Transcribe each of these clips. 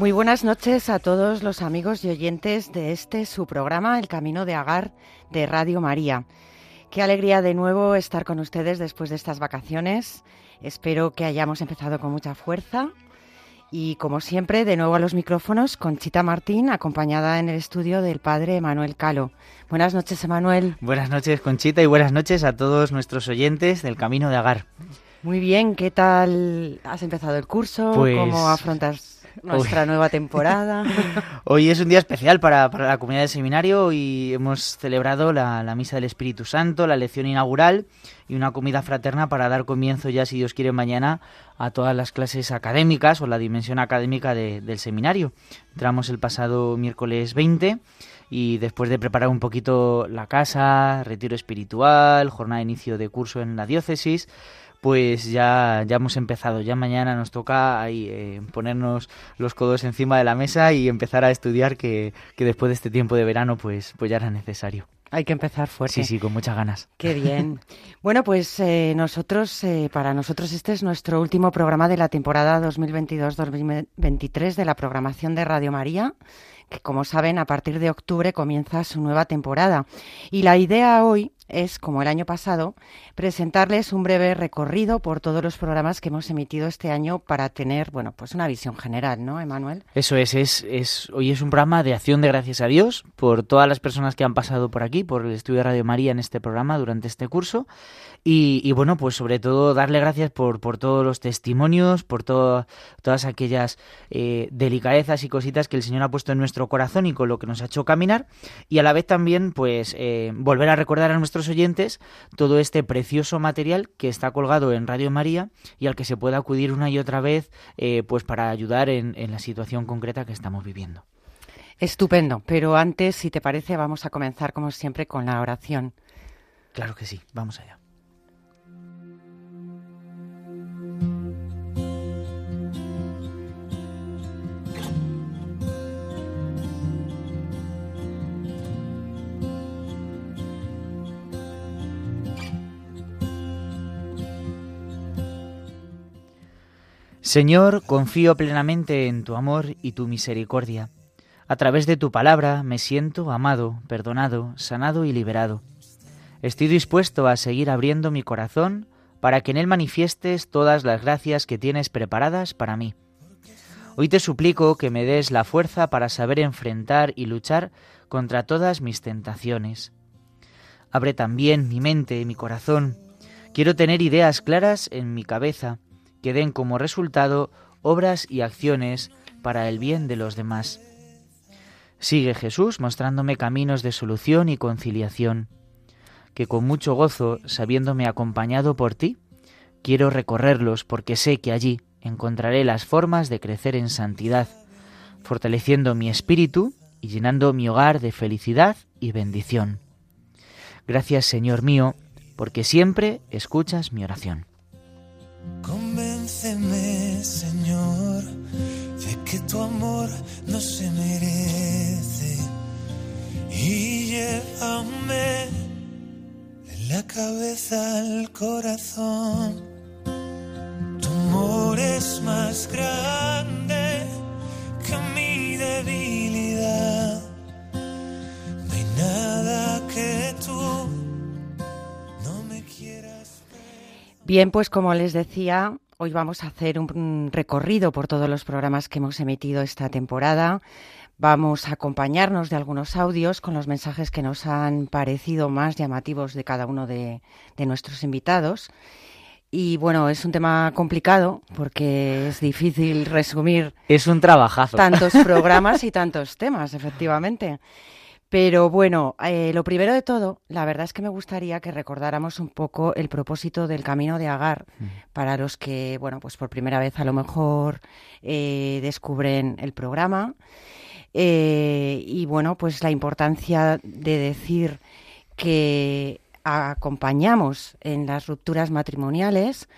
Muy buenas noches a todos los amigos y oyentes de este su programa El Camino de Agar de Radio María. Qué alegría de nuevo estar con ustedes después de estas vacaciones. Espero que hayamos empezado con mucha fuerza. Y como siempre, de nuevo a los micrófonos, Conchita Martín, acompañada en el estudio del padre Manuel Calo. Buenas noches, Emanuel. Buenas noches, Conchita, y buenas noches a todos nuestros oyentes del Camino de Agar. Muy bien, ¿qué tal has empezado el curso? Pues ¿Cómo afrontas nuestra nueva temporada. Hoy es un día especial para, la comunidad del seminario y hemos celebrado la, Misa del Espíritu Santo, la lección inaugural y una comida fraterna para dar comienzo ya, si Dios quiere, mañana a todas las clases académicas o la dimensión académica del seminario. Entramos el pasado miércoles 20 y después de preparar un poquito la casa, retiro espiritual, jornada de inicio de curso en la diócesis, pues ya, ya hemos empezado. Ya mañana nos toca ahí, eh, ponernos los codos encima de la mesa y empezar a estudiar que, que, después de este tiempo de verano pues, pues ya era necesario. Hay que empezar fuerte. Sí, sí, con muchas ganas. Qué bien. bueno, pues eh, nosotros, eh, para nosotros este es nuestro último programa de la temporada 2022-2023 de la programación de Radio María que como saben a partir de octubre comienza su nueva temporada. Y la idea hoy es, como el año pasado, presentarles un breve recorrido por todos los programas que hemos emitido este año para tener, bueno, pues una visión general, ¿no, Emanuel? Eso es, es, es, hoy es un programa de acción de gracias a Dios por todas las personas que han pasado por aquí, por el estudio de Radio María en este programa durante este curso. Y, bueno, pues sobre todo darle gracias por, por todos los testimonios, por todas aquellas eh, delicadezas y cositas que el Señor ha puesto en nuestro corazón y con lo que nos ha hecho caminar. Y a la vez también, pues, eh, volver a recordar a nuestros oyentes todo este precioso material que está colgado en Radio María y al que se puede acudir una y otra vez, eh, pues, para ayudar en, en la situación concreta que estamos viviendo. Estupendo, pero antes, si te parece, vamos a comenzar como siempre con la oración. Claro que sí, vamos allá. Señor, confío plenamente en tu amor y tu misericordia. A través de tu palabra me siento amado, perdonado, sanado y liberado. Estoy dispuesto a seguir abriendo mi corazón para que en él manifiestes todas las gracias que tienes preparadas para mí. Hoy te suplico que me des la fuerza para saber enfrentar y luchar contra todas mis tentaciones. Abre también mi mente y mi corazón. Quiero tener ideas claras en mi cabeza que den como resultado obras y acciones para el bien de los demás. Sigue Jesús mostrándome caminos de solución y conciliación, que con mucho gozo, sabiéndome acompañado por ti, quiero recorrerlos porque sé que allí encontraré las formas de crecer en santidad, fortaleciendo mi espíritu y llenando mi hogar de felicidad y bendición. Gracias Señor mío, porque siempre escuchas mi oración. Señor, de que tu amor no se merece y llévame en la cabeza al corazón. Tu amor es más grande que mi debilidad. No hay nada que tú Bien, pues como les decía, hoy vamos a hacer un recorrido por todos los programas que hemos emitido esta temporada. Vamos a acompañarnos de algunos audios con los mensajes que nos han parecido más llamativos de cada uno de, nuestros invitados. Y bueno, es un tema complicado porque es difícil resumir. Es un trabajazo. Tantos programas y tantos temas, efectivamente. Pero bueno, eh, lo primero de todo, la verdad es que me gustaría que recordáramos un poco el propósito del Camino de Agar Mm. para los que, bueno, pues por primera vez a lo mejor eh, descubren el programa. Eh, y bueno, pues la importancia de decir que acompañamos en las rupturas matrimoniales,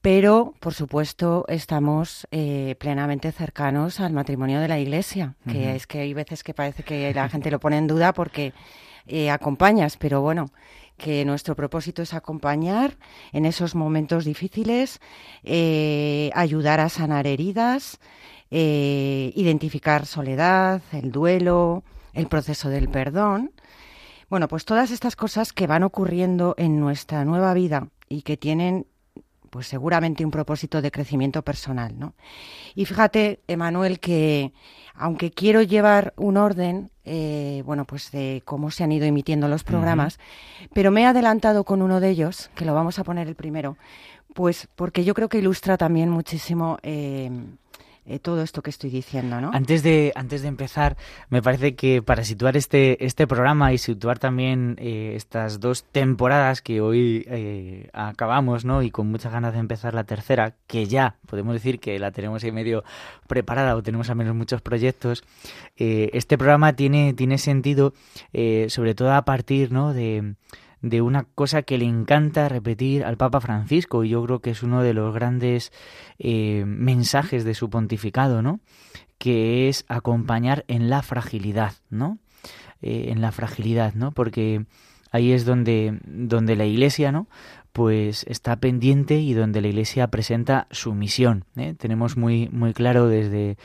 pero por supuesto estamos eh, plenamente cercanos al matrimonio de la Iglesia, que es que hay veces que parece que la gente lo pone en duda porque eh, acompañas, pero bueno, que nuestro propósito es acompañar en esos momentos difíciles, eh, ayudar a sanar heridas, identificar soledad, el duelo, el proceso del perdón. Bueno, pues todas estas cosas que van ocurriendo en nuestra nueva vida y que tienen pues seguramente un propósito de crecimiento personal, ¿no? Y fíjate, Emanuel, que aunque quiero llevar un orden, eh, bueno, pues de cómo se han ido emitiendo los programas, pero me he adelantado con uno de ellos, que lo vamos a poner el primero, pues porque yo creo que ilustra también muchísimo eh, eh, todo esto que estoy diciendo, ¿no? Antes de, antes de empezar, me parece que para situar este, este programa y situar también eh, estas dos temporadas que hoy eh, acabamos, ¿no? Y con muchas ganas de empezar la tercera, que ya podemos decir que la tenemos ahí medio preparada o tenemos al menos muchos proyectos, este programa tiene, tiene sentido sobre todo a partir, ¿no? De, de una cosa que le encanta repetir al Papa Francisco y yo creo que es uno de los grandes eh, mensajes de su pontificado, ¿no? Que es acompañar en la fragilidad, ¿no? Eh, en la fragilidad, ¿no? Porque ahí es donde, donde la Iglesia, ¿no? Pues está pendiente y donde la Iglesia presenta su misión. ¿eh? Tenemos muy, muy claro desde,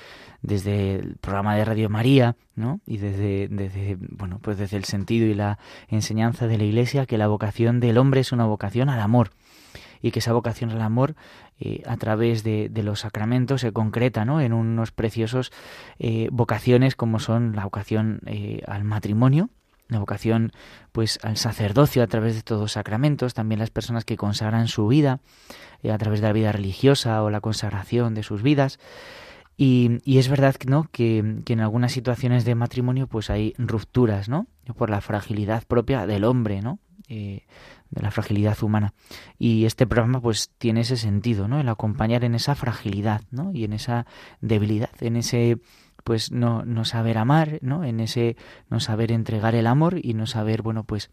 desde el programa de Radio María, ¿no? Y desde, desde, bueno, pues desde el sentido y la enseñanza de la Iglesia que la vocación del hombre es una vocación al amor y que esa vocación al amor eh, a través de, de, los sacramentos se concreta ¿no? en unos preciosos eh, vocaciones como son la vocación al matrimonio, la vocación pues al sacerdocio a través de todos los sacramentos, también las personas que consagran su vida eh, a través de la vida religiosa o la consagración de sus vidas. Y, es verdad ¿no? que, que, en algunas situaciones de matrimonio pues hay rupturas, ¿no? Por la fragilidad propia del hombre, ¿no? Eh, de la fragilidad humana. Y este programa pues tiene ese sentido, ¿no? El acompañar en esa fragilidad, ¿no? Y en esa debilidad, en ese pues no, no saber amar, ¿no? En ese no saber entregar el amor y no saber, bueno, pues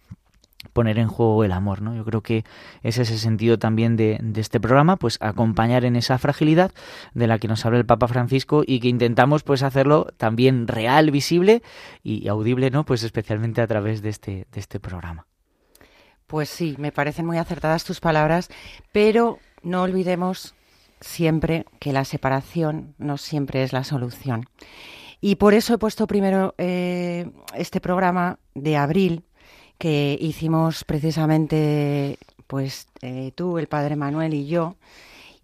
poner en juego el amor, ¿no? Yo creo que ese es el sentido también de, de, este programa, pues acompañar en esa fragilidad de la que nos habla el Papa Francisco y que intentamos pues hacerlo también real, visible y audible, ¿no? Pues especialmente a través de este, de este programa. Pues sí, me parecen muy acertadas tus palabras, pero no olvidemos siempre que la separación no siempre es la solución. Y por eso he puesto primero eh, este programa de abril que hicimos precisamente pues eh, tú, el padre Manuel y yo,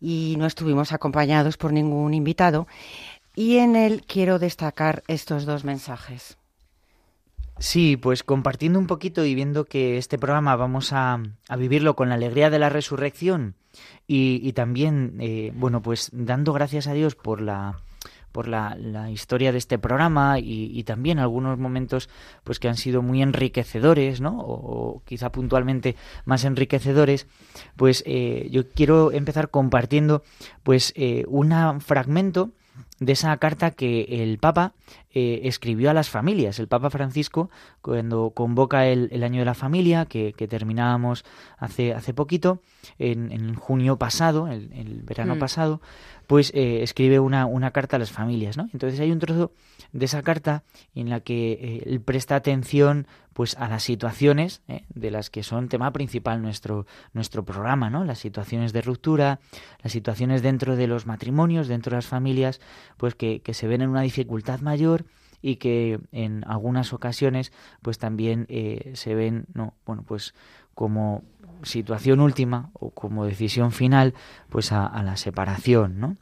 y no estuvimos acompañados por ningún invitado. Y en él quiero destacar estos dos mensajes. Sí, pues compartiendo un poquito y viendo que este programa vamos a, a vivirlo con la alegría de la resurrección y, y también, eh, bueno, pues dando gracias a Dios por la por la, la historia de este programa y, y, también algunos momentos pues que han sido muy enriquecedores, ¿no? O, quizá puntualmente más enriquecedores, pues eh, yo quiero empezar compartiendo pues eh, un fragmento de esa carta que el Papa eh, escribió a las familias. El Papa Francisco, cuando convoca el, el año de la familia, que, que terminábamos hace, hace poquito, en, en junio pasado, el, el verano mm. pasado, pues eh, escribe una, una, carta a las familias, ¿no? Entonces hay un trozo de esa carta en la que eh, él presta atención pues a las situaciones ¿eh? de las que son tema principal nuestro, nuestro programa, ¿no? Las situaciones de ruptura, las situaciones dentro de los matrimonios, dentro de las familias, pues que, que se ven en una dificultad mayor y que en algunas ocasiones pues también eh, se ven no bueno pues como situación última o como decisión final pues a, a la separación no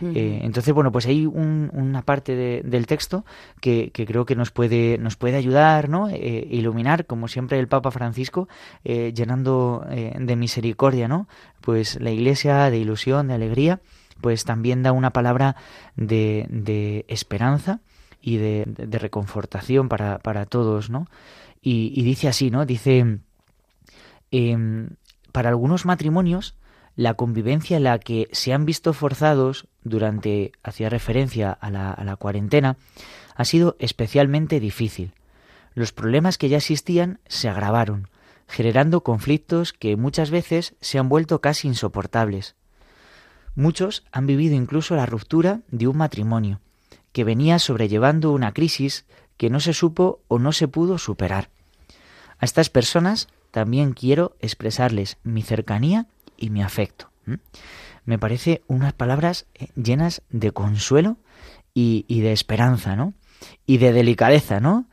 Uh -huh. eh, entonces bueno pues hay un, una parte de, del texto que, que, creo que nos puede nos puede ayudar no eh, iluminar como siempre el Papa Francisco eh, llenando de misericordia no pues la Iglesia de ilusión de alegría pues también da una palabra de, de esperanza y de, reconfortación para, para, todos, ¿no? Y, dice así, ¿no? Dice, em, para algunos matrimonios, la convivencia en la que se han visto forzados durante, hacía referencia a la, a la cuarentena, ha sido especialmente difícil. Los problemas que ya existían se agravaron, generando conflictos que muchas veces se han vuelto casi insoportables. Muchos han vivido incluso la ruptura de un matrimonio, que venía sobrellevando una crisis que no se supo o no se pudo superar. A estas personas también quiero expresarles mi cercanía y mi afecto. Me parece unas palabras eh, llenas de consuelo y, y de esperanza, ¿no? Y de delicadeza, ¿no?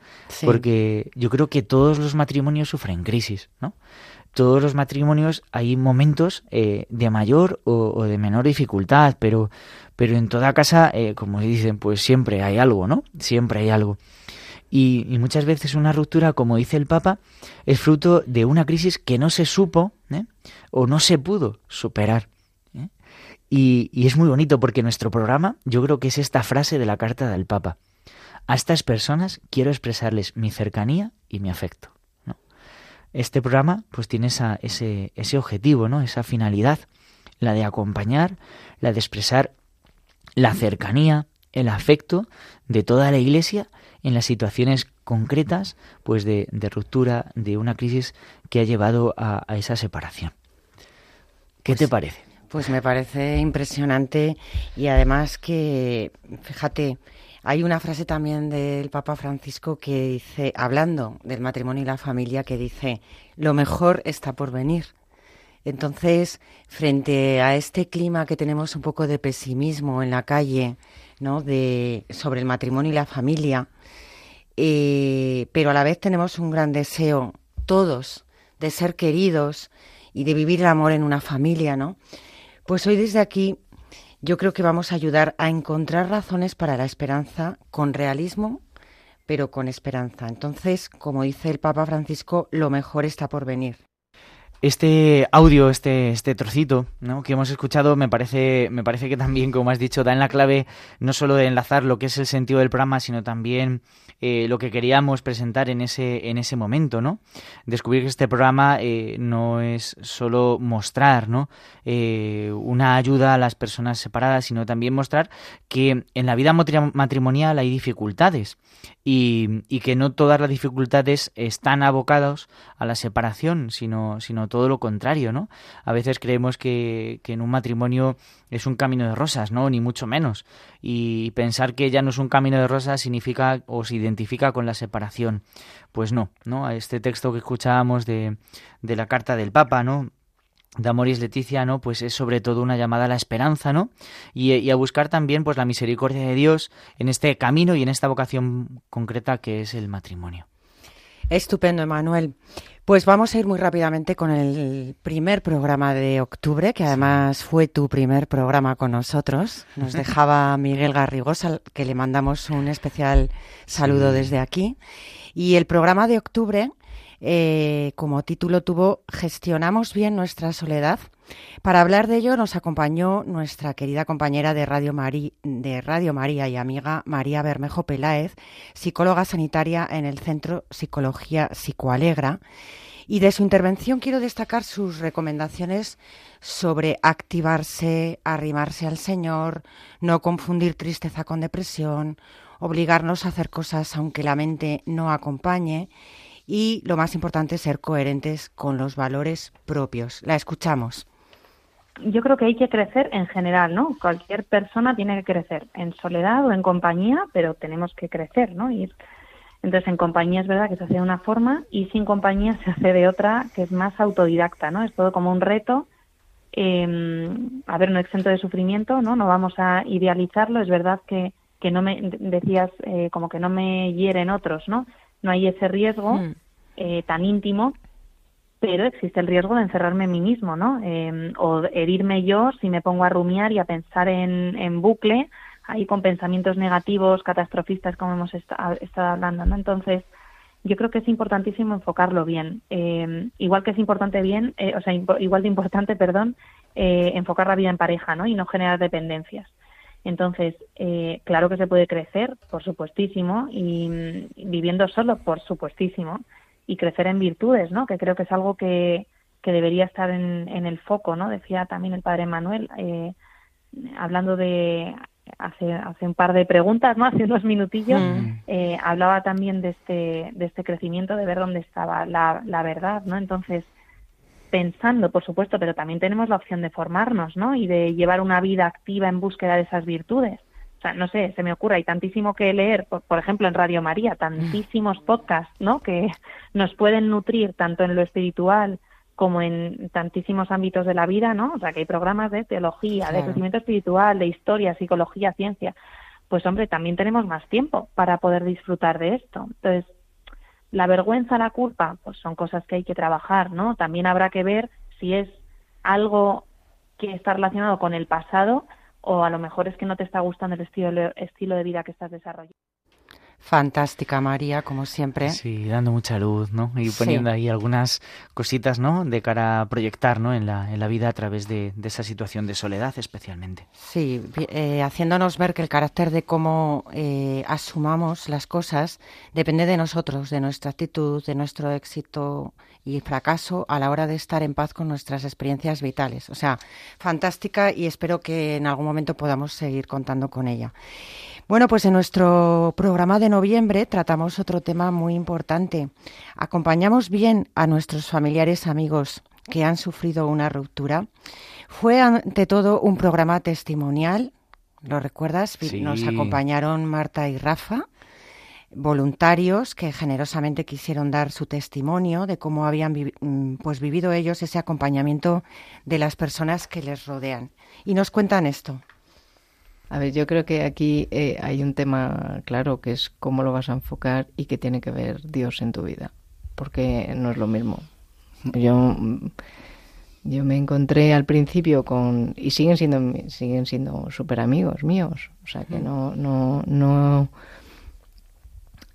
Porque yo creo que todos los matrimonios sufren crisis, ¿no? Todos los matrimonios hay momentos eh, de mayor o, de menor dificultad, pero, pero en toda casa, eh, como dicen, pues siempre hay algo, ¿no? Siempre hay algo. Y, muchas veces una ruptura, como dice el Papa, es fruto de una crisis que no se supo ¿eh? o no se pudo superar. Y, y, es muy bonito porque nuestro programa, yo creo que es esta frase de la carta del Papa. A estas personas quiero expresarles mi cercanía y mi afecto. Este programa pues tiene esa, ese, ese objetivo, ¿no? esa finalidad, la de acompañar, la de expresar la cercanía, el afecto de toda la Iglesia en las situaciones concretas pues de, ruptura, de una crisis que ha llevado a, esa separación. ¿Qué pues te parece? Pues me parece impresionante y además que, fíjate, hay una frase también del Papa Francisco que dice, hablando del matrimonio y la familia, que dice, lo mejor está por venir. Entonces, frente a este clima que tenemos un poco de pesimismo en la calle, ¿no? De, sobre el matrimonio y la familia, eh, pero a la vez tenemos un gran deseo, todos, de ser queridos y de vivir el amor en una familia, ¿no? Pues hoy desde aquí yo creo que vamos a ayudar a encontrar razones para la esperanza con realismo, pero con esperanza. Entonces, como dice el Papa Francisco, lo mejor está por venir este audio, este, este trocito ¿no? que hemos escuchado, me parece, me parece que también, como has dicho, da en la clave no solo de enlazar lo que es el sentido del programa, sino también eh, lo que queríamos presentar en ese, en ese momento, ¿no? Descubrir que este programa eh, no es solo mostrar ¿no? Eh, una ayuda a las personas separadas, sino también mostrar que en la vida matrimonial hay dificultades y, y que no todas las dificultades están abocadas a la separación, sino, sino todo lo contrario, ¿no? A veces creemos que, que en un matrimonio es un camino de rosas, ¿no? Ni mucho menos. Y pensar que ya no es un camino de rosas significa o se identifica con la separación. Pues no, ¿no? A este texto que escuchábamos de, de la carta del Papa, ¿no? de Amoris Leticia, ¿no? Pues es sobre todo una llamada a la esperanza, ¿no? Y, a buscar también, pues, la misericordia de Dios en este camino y en esta vocación concreta que es el matrimonio. Estupendo, Emanuel. Pues vamos a ir muy rápidamente con el primer programa de octubre, que además fue tu primer programa con nosotros. Nos dejaba Miguel Garrigosa, que le mandamos un especial saludo desde aquí. Y el programa de octubre eh, como título tuvo Gestionamos bien nuestra soledad. Para hablar de ello nos acompañó nuestra querida compañera de Radio, de Radio María y amiga María Bermejo Peláez, psicóloga sanitaria en el Centro Psicología Psicoalegra. Y de su intervención quiero destacar sus recomendaciones sobre activarse, arrimarse al Señor, no confundir tristeza con depresión, obligarnos a hacer cosas aunque la mente no acompañe y lo más importante, ser coherentes con los valores propios. La escuchamos. Yo creo que hay que crecer en general, ¿no? Cualquier persona tiene que crecer en soledad o en compañía, pero tenemos que crecer, ¿no? Ir. Entonces, en compañía es verdad que se hace de una forma y sin compañía se hace de otra que es más autodidacta, ¿no? Es todo como un reto. Eh, a ver, no exento de sufrimiento, ¿no? No vamos a idealizarlo. Es verdad que, que no me decías eh, como que no me hieren otros, ¿no? no hay ese riesgo hmm. eh, tan íntimo, pero existe el riesgo de encerrarme en mí mismo, ¿no? Em, o herirme yo si me pongo a rumiar y a pensar en, bucle, ahí con pensamientos negativos, catastrofistas, como hemos estado hablando, ¿no? Entonces, yo creo que es importantísimo enfocarlo bien. Em, igual que es importante bien, eh, o sea, igual de importante, perdón, eh, enfocar la vida en pareja, ¿no? Y no generar dependencias. Entonces, eh, claro que se puede crecer, por supuestísimo, y, mm, viviendo solo, por supuestísimo, y crecer en virtudes, ¿no? Que creo que es algo que, que debería estar en, en el foco, ¿no? Decía también el padre Manuel, eh, hablando de hace, hace un par de preguntas, ¿no? Hace unos minutillos, mm. eh, hablaba también de este, de este crecimiento, de ver dónde estaba la, la verdad, ¿no? Entonces, pensando, por supuesto, pero también tenemos la opción de formarnos, ¿no? Y de llevar una vida activa en búsqueda de esas virtudes. O sea, no sé, se me ocurre, hay tantísimo que leer, por, por ejemplo, en Radio María, tantísimos podcasts, ¿no? Que nos pueden nutrir tanto en lo espiritual como en tantísimos ámbitos de la vida, ¿no? O sea, que hay programas de teología, de crecimiento espiritual, de historia, psicología, ciencia. Pues hombre, también tenemos más tiempo para poder disfrutar de esto. Entonces, la vergüenza, la culpa, pues son cosas que hay que trabajar, ¿no? También habrá que ver si es algo que está relacionado con el pasado o a lo mejor es que no te está gustando el estilo, estilo de vida que estás desarrollando. Fantástica, María, como siempre. Sí, dando mucha luz, ¿no? Y poniendo ahí algunas cositas, ¿no? De cara a proyectar, ¿no? En la, en la vida a través de, esa situación de soledad, especialmente. Sí, eh, haciéndonos ver que el carácter de cómo eh, asumamos las cosas depende de nosotros, de nuestra actitud, de nuestro éxito y fracaso a la hora de estar en paz con nuestras experiencias vitales. O sea, fantástica y espero que en algún momento podamos seguir contando con ella. Bueno, pues en nuestro programa de noviembre tratamos otro tema muy importante. Acompañamos bien a nuestros familiares amigos que han sufrido una ruptura. Fue ante todo un programa testimonial, ¿lo recuerdas? Nos acompañaron Marta y Rafa, voluntarios que generosamente quisieron dar su testimonio de cómo habían mm, pues vivido ellos ese acompañamiento de las personas que les rodean. Y nos cuentan esto. A ver, yo creo que aquí eh, hay un tema claro que es cómo lo vas a enfocar y qué tiene que ver Dios en tu vida, porque no es lo mismo. Yo yo me encontré al principio con y siguen siendo siguen siendo súper amigos míos, o sea que no no no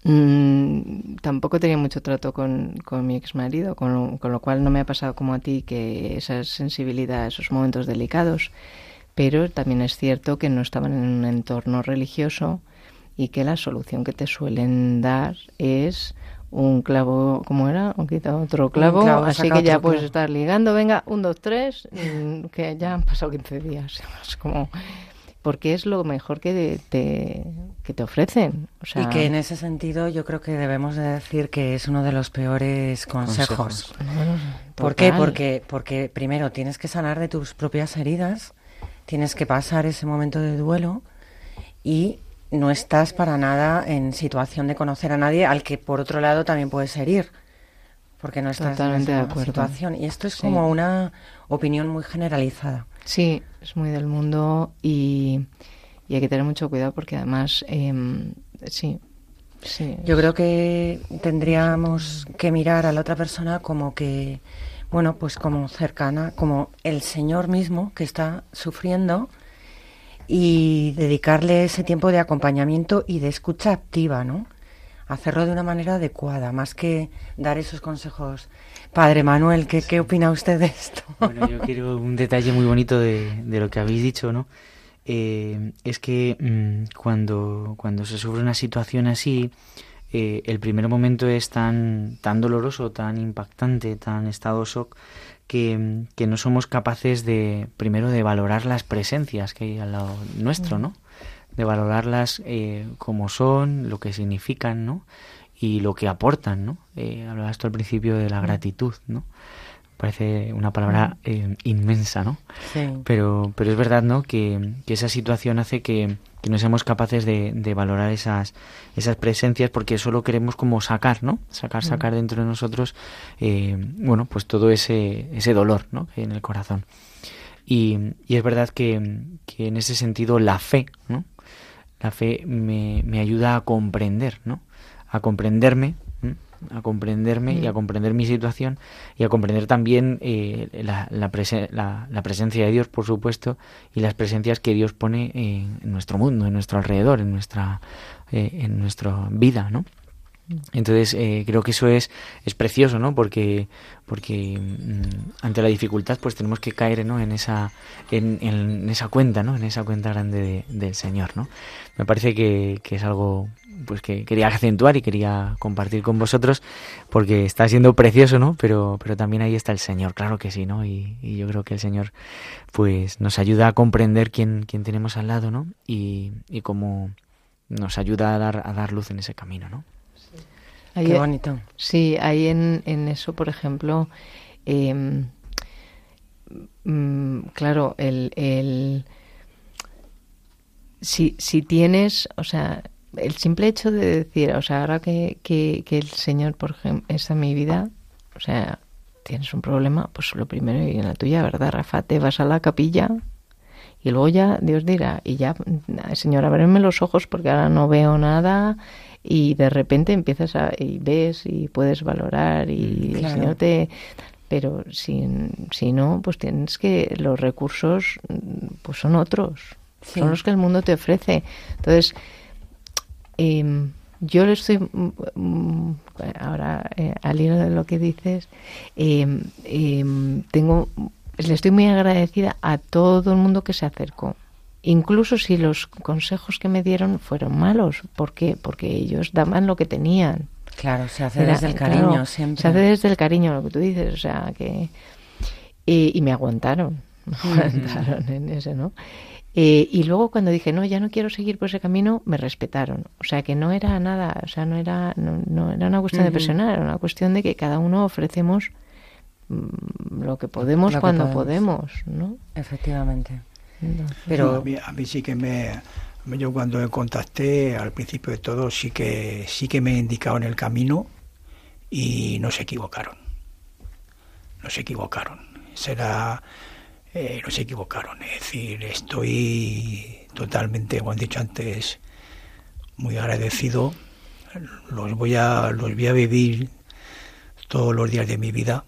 mm, tampoco tenía mucho trato con, con mi ex marido, con lo, con lo cual no me ha pasado como a ti que esa sensibilidad, esos momentos delicados pero también es cierto que no estaban en un entorno religioso y que la solución que te suelen dar es un clavo, ¿cómo era? Un quita otro clavo, así que ya puedes estar ligando, venga, un, dos, tres, mm, que ya han pasado 15 días. Es como porque es lo mejor que te, que te ofrecen. y que en ese sentido yo creo que debemos de decir que es uno de los peores consejos. ¿Por qué? Porque, porque primero tienes que sanar de tus propias heridas tienes que pasar ese momento de duelo y no estás para nada en situación de conocer a nadie al que por otro lado también puedes herir porque no estás en esa situación y esto es como una opinión muy generalizada sí es muy del mundo y, hay que tener mucho cuidado porque además em, sí sí yo creo que tendríamos que mirar a la otra persona como que bueno, pues como cercana, como el Señor mismo que está sufriendo y dedicarle ese tiempo de acompañamiento y de escucha activa, ¿no? Hacerlo de una manera adecuada, más que dar esos consejos. Padre Manuel, ¿qué, ¿qué opina usted de esto? Bueno, yo quiero un detalle muy bonito de, de lo que habéis dicho, ¿no? Eh, es que mm, cuando, cuando se sufre una situación así, eh, el primer momento es tan, tan doloroso, tan impactante, tan estado shock, que, que, no somos capaces de, primero, de valorar las presencias que hay al lado nuestro, ¿no? De valorarlas eh, como son, lo que significan, ¿no? Y lo que aportan, ¿no? Eh, hablabas tú al principio de la gratitud, ¿no? Parece una palabra eh, inmensa, ¿no? Sí. Pero, pero es verdad, ¿no? Que, que esa situación hace que, que no seamos capaces de, de, valorar esas, esas presencias porque solo queremos como sacar, ¿no? Sacar, sacar dentro de nosotros, eh, bueno, pues todo ese, ese dolor, ¿no? Que hay en el corazón. Y, y es verdad que, que, en ese sentido la fe, ¿no? La fe me, me ayuda a comprender, ¿no? A comprenderme a comprenderme y a mm. comprender mi situación y a comprender también eh, la, la, presencia de Dios, por supuesto, y las presencias que Dios pone en, nuestro mundo, en nuestro alrededor, en nuestra, eh, en nuestra vida, ¿no? Entonces eh, creo que eso es, es precioso, ¿no? Porque, porque mm, ante la dificultad pues tenemos que caer ¿no? en, esa, en, en esa cuenta, ¿no? En esa cuenta grande del Señor, ¿no? Me parece que, que es algo pues que quería acentuar y quería compartir con vosotros porque está siendo precioso, ¿no? Pero, pero también ahí está el Señor, claro que sí, ¿no? Y, yo creo que el Señor pues nos ayuda a comprender quién, quién tenemos al lado, ¿no? Y, y cómo nos ayuda a dar, a dar luz en ese camino, ¿no? Qué bonito. Sí, ahí en, en eso, por ejemplo, em, mm, claro, el, el si, si tienes, o sea, el simple hecho de decir, o sea, ahora que, que, el Señor, por ejemplo, está en mi vida, o sea, tienes un problema, pues lo primero y en la tuya, ¿verdad, Rafa? Te vas a la capilla y luego ya Dios dirá, y ya, Señor, ábreme los ojos porque ahora no veo nada y de repente empiezas a, y ves y puedes valorar y el Señor te... Pero si, si no, pues tienes que, los recursos pues son otros, son los que el mundo te ofrece. Entonces, Em, yo le estoy, mm, mm, ahora eh, al hilo de lo que dices, em, tengo, le estoy muy agradecida a todo el mundo que se acercó. Incluso si los consejos que me dieron fueron malos. ¿Por qué? Porque ellos daban lo que tenían. Claro, se hace desde el cariño siempre. Se hace desde el cariño, lo que tú dices. O sea, que... Y, me aguantaron. Me aguantaron en ese, ¿no? Eh, y luego cuando dije, no, ya no quiero seguir por ese camino, me respetaron. O sea, que no era nada, o sea, no era, no, era una cuestión de presionar, era una cuestión de que cada uno ofrecemos mm, lo que podemos cuando podemos. ¿no? Efectivamente. Pero a mí, sí que me, yo cuando contacté al principio de todo sí que sí que me indicaron el camino y no se equivocaron. No se equivocaron. Será eh, no se equivocaron. Es decir, estoy totalmente, como he dicho antes, muy agradecido. Los voy a, los voy a vivir todos los días de mi vida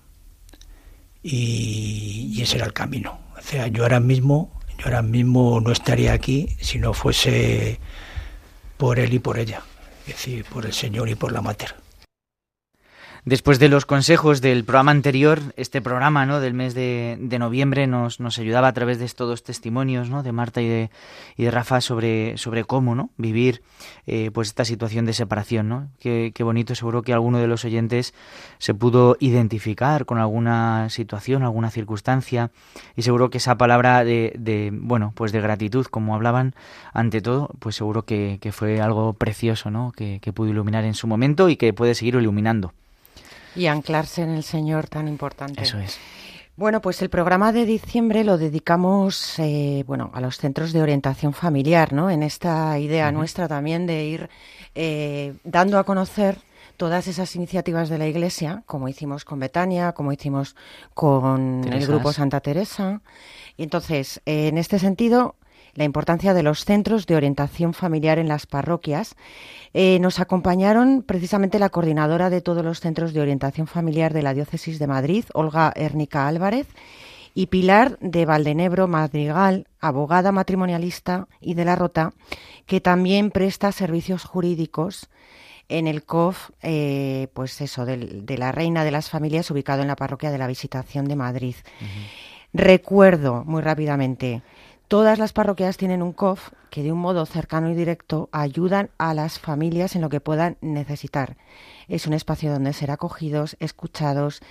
y, ese era el camino. O sea, yo ahora mismo, yo ahora mismo no estaría aquí si no fuese por él y por ella, es decir, por el Señor y por la Mater. Después de los consejos del programa anterior, este programa ¿no? del mes de, noviembre nos, nos, ayudaba a través de estos testimonios ¿no? de Marta y de, Rafa sobre, cómo ¿no? vivir eh, pues esta situación de separación. ¿no? Qué, qué, bonito, seguro que alguno de los oyentes se pudo identificar con alguna situación, alguna circunstancia y seguro que esa palabra de, de bueno, pues de gratitud, como hablaban ante todo, pues seguro que, que fue algo precioso ¿no? que, que pudo iluminar en su momento y que puede seguir iluminando. Y anclarse en el Señor tan importante. Eso es. Bueno, pues el programa de diciembre lo dedicamos eh, bueno, a los centros de orientación familiar, ¿no? En esta idea nuestra también de ir eh, dando a conocer todas esas iniciativas de la Iglesia, como hicimos con Betania, como hicimos con el grupo Santa Teresa. Y entonces, eh, en este sentido, la importancia de los centros de orientación familiar en las parroquias. Eh, nos acompañaron precisamente la coordinadora de todos los centros de orientación familiar de la Diócesis de Madrid, Olga Ernica Álvarez, y Pilar de Valdenebro Madrigal, abogada matrimonialista y de la Rota, que también presta servicios jurídicos en el COF, eh, pues eso, de, la Reina de las Familias, ubicado en la parroquia de la Visitación de Madrid. Recuerdo muy rápidamente Todas las parroquias tienen un COF que de un modo cercano y directo ayudan a las familias en lo que puedan necesitar. Es un espacio donde ser acogidos, escuchados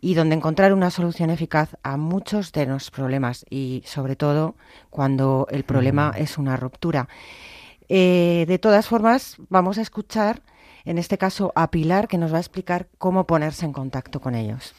y donde encontrar una solución eficaz a muchos de los problemas y sobre todo cuando el problema es una ruptura. Eh, de todas formas, vamos a escuchar en este caso a Pilar que nos va a explicar cómo ponerse en contacto con ellos.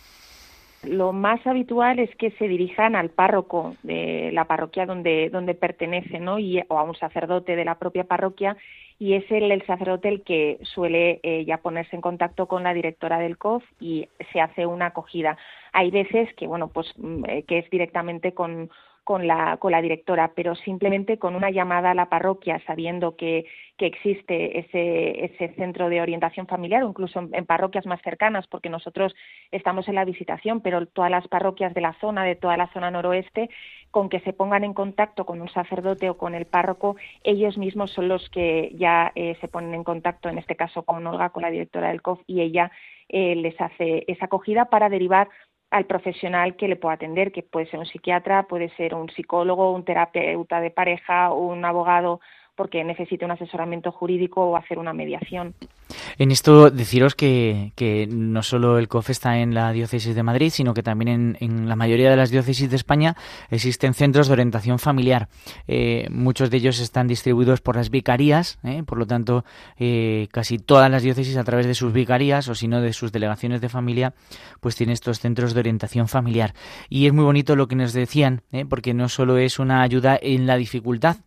Lo más habitual es que se dirijan al párroco de la parroquia donde, donde pertenece, ¿no? Y, o a un sacerdote de la propia parroquia, y es el, el sacerdote el que suele eh, ya ponerse en contacto con la directora del COF y se hace una acogida. Hay veces que, bueno, pues mm, eh, que es directamente con, con la, con la directora, pero simplemente con una llamada a la parroquia, sabiendo que, que existe ese, ese centro de orientación familiar, o incluso en, parroquias más cercanas, porque nosotros estamos en la visitación, pero todas las parroquias de la zona, de toda la zona noroeste, con que se pongan en contacto con un sacerdote o con el párroco, ellos mismos son los que ya eh, se ponen en contacto, en este caso con Olga, con la directora del COF, y ella eh, les hace esa acogida para derivar al profesional que le pueda atender, que puede ser un psiquiatra, puede ser un psicólogo, un terapeuta de pareja, un abogado porque necesite un asesoramiento jurídico o hacer una mediación. En esto deciros que, que, no solo el COF está en la diócesis de Madrid, sino que también en, en la mayoría de las diócesis de España existen centros de orientación familiar. Eh, muchos de ellos están distribuidos por las vicarías, eh, por lo tanto, eh, casi todas las diócesis a través de sus vicarías o si no de sus delegaciones de familia, pues tienen estos centros de orientación familiar. Y es muy bonito lo que nos decían, porque no solo es una ayuda en la dificultad,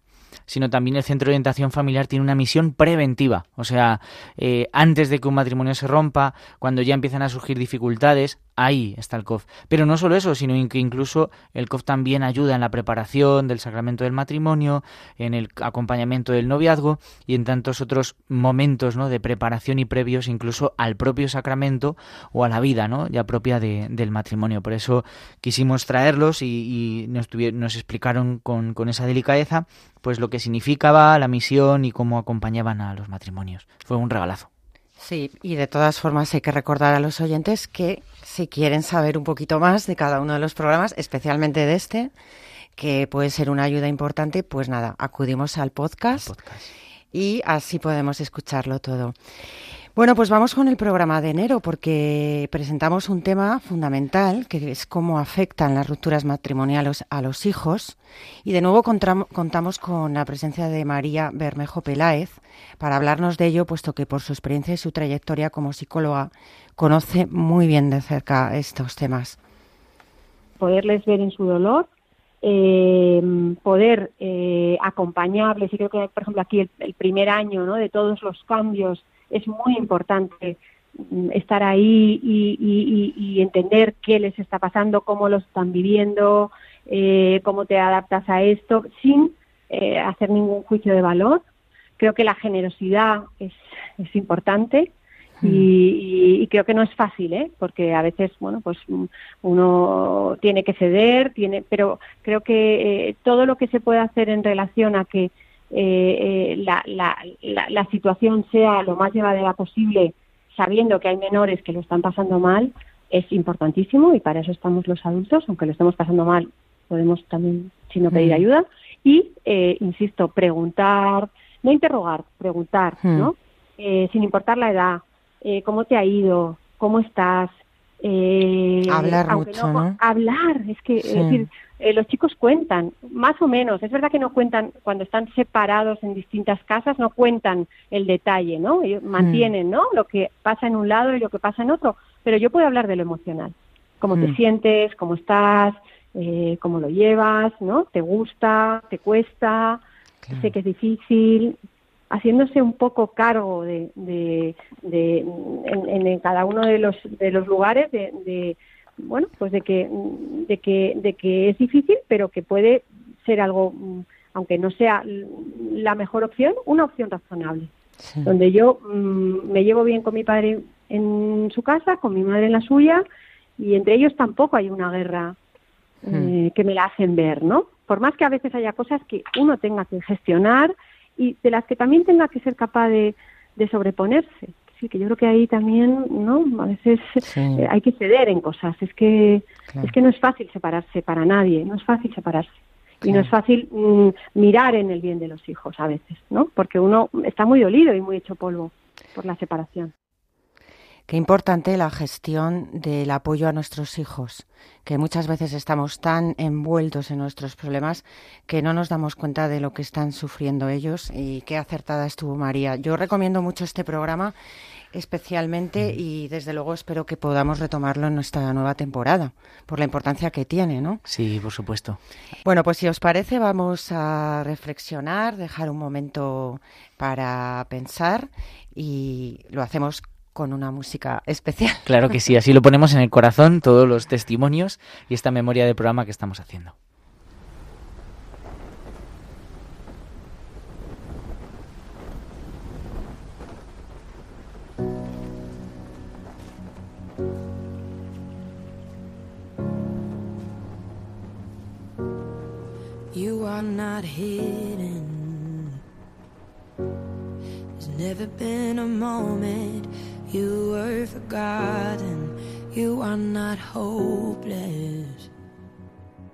sino también el Centro de Orientación Familiar tiene una misión preventiva. O sea, eh, antes de que un matrimonio se rompa, cuando ya empiezan a surgir dificultades, ahí está el COF. Pero no solo eso, sino que incluso el COF también ayuda en la preparación del sacramento del matrimonio, en el acompañamiento del noviazgo y en tantos otros momentos ¿no? de preparación y previos incluso al propio sacramento o a la vida ¿no? ya propia del matrimonio. Por eso quisimos traerlos y, nos, nos explicaron con, con esa delicadeza pues lo que significaba la misión y cómo acompañaban a los matrimonios. Fue un regalazo. Sí, y de todas formas hay que recordar a los oyentes que si quieren saber un poquito más de cada uno de los programas, especialmente de este, que puede ser una ayuda importante, pues nada, acudimos al podcast, y así podemos escucharlo todo. Bueno, pues vamos con el programa de enero porque presentamos un tema fundamental que es cómo afectan las rupturas matrimoniales a los hijos y de nuevo contamos con la presencia de María Bermejo Peláez para hablarnos de ello, puesto que por su experiencia y su trayectoria como psicóloga conoce muy bien de cerca estos temas. Poderles ver en su dolor, eh, poder eh, acompañarles, y creo que, por ejemplo, aquí el, primer año ¿no? de todos los cambios es muy importante mm, estar ahí y, entender qué les está pasando, cómo lo están viviendo, eh, cómo te adaptas a esto, sin eh, hacer ningún juicio de valor. Creo que la generosidad es, es importante. Y, creo que no es fácil, ¿eh? porque a veces, bueno, pues mm, uno tiene que ceder, tiene, pero creo que eh, todo lo que se puede hacer en relación a que eh, eh, la, la, la, situación sea lo más llevadera posible, sabiendo que hay menores que lo están pasando mal, es importantísimo y para eso estamos los adultos, aunque lo estemos pasando mal, podemos también, si no, pedir mm. ayuda. Y, eh, insisto, preguntar, no interrogar, preguntar, mm. ¿no? Eh, sin importar la edad, eh, cómo te ha ido, cómo estás, eh, hablar mucho, no, Hablar, es que es decir, eh, los chicos cuentan, más o menos. Es verdad que no cuentan cuando están separados en distintas casas, no cuentan el detalle, ¿no? Ellos mm. mantienen, ¿no? Lo que pasa en un lado y lo que pasa en otro. Pero yo puedo hablar de lo emocional, cómo te mm. sientes, cómo estás, eh, cómo lo llevas, ¿no? ¿Te gusta? ¿Te cuesta? Sé que es difícil haciéndose un poco cargo de, de, en, cada uno de los, de los lugares de, bueno pues de que de que de que es difícil pero que puede ser algo aunque no sea la mejor opción una opción razonable. Donde yo mm, me llevo bien con mi padre en su casa con mi madre en la suya y entre ellos tampoco hay una guerra hmm. eh, que me la hacen ver no por más que a veces haya cosas que uno tenga que gestionar y de las que también tenga que ser capaz de, sobreponerse. Sí, que yo creo que ahí también, ¿no? A veces eh, hay que ceder en cosas. Es que es que no es fácil separarse para nadie, no es fácil separarse. Y no es fácil mm, mirar en el bien de los hijos a veces, ¿no? Porque uno está muy dolido y muy hecho polvo por la separación. Qué importante la gestión del apoyo a nuestros hijos, que muchas veces estamos tan envueltos en nuestros problemas que no nos damos cuenta de lo que están sufriendo ellos y qué acertada estuvo María. Yo recomiendo mucho este programa especialmente y desde luego espero que podamos retomarlo en nuestra nueva temporada por la importancia que tiene, ¿no? Sí, por supuesto. Bueno, pues si os parece vamos a reflexionar, dejar un momento para pensar y lo hacemos con una música especial. Claro que sí, así lo ponemos en el corazón, todos los testimonios y esta memoria de programa que estamos haciendo. You were forgotten. You are not hopeless.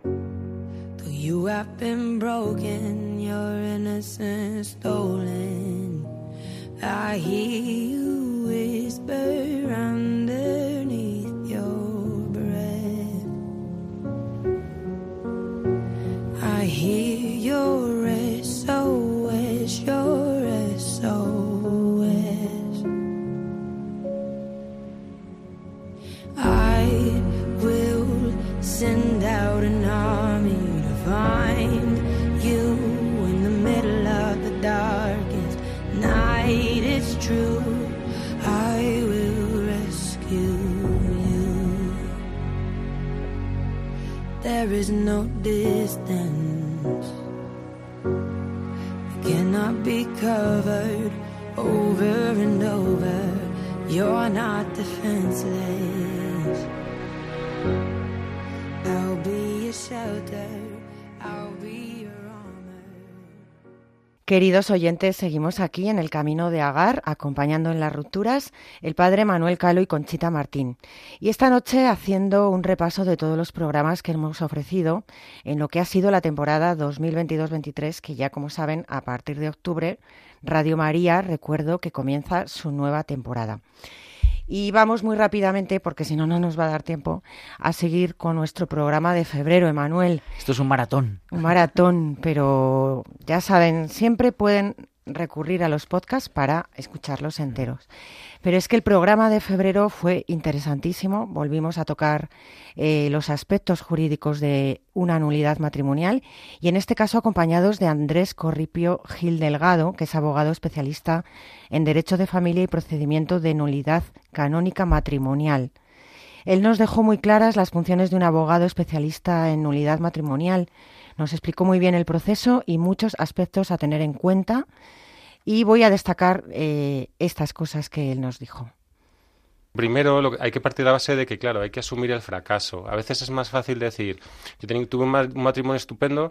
Though you have been broken, your innocence stolen. I hear you whisper underneath your breath. I hear your SOS, your send out an army to find you in the middle of the darkest night. It's true, I will rescue you. There is no distance that cannot be covered over and over. You're not defenseless. Queridos oyentes, seguimos aquí en el camino de Agar, acompañando en las rupturas el padre Manuel Calo y Conchita Martín. Y esta noche haciendo un repaso de todos los programas que hemos ofrecido en lo que ha sido la temporada 2022-23, que ya como saben, a partir de octubre, Radio María, recuerdo que comienza su nueva temporada. Y vamos muy rápidamente, porque si no, no nos va a dar tiempo, a seguir con nuestro programa de febrero, Emanuel. Esto es un maratón. Un maratón, pero ya saben, siempre pueden recurrir a los podcasts para escucharlos enteros. Pero es que el programa de febrero fue interesantísimo. Volvimos a tocar eh, los aspectos jurídicos de una nulidad matrimonial y en este caso acompañados de Andrés Corripio Gil Delgado, que es abogado especialista en Derecho de Familia y Procedimiento de Nulidad Canónica Matrimonial. Él nos dejó muy claras las funciones de un abogado especialista en nulidad matrimonial. Nos explicó muy bien el proceso y muchos aspectos a tener en cuenta y voy a destacar eh, estas cosas que él nos dijo. Primero, lo que- hay que partir de la base de que, claro, hay que asumir el fracaso. A veces es más fácil decir, yo tuve un, un matrimonio estupendo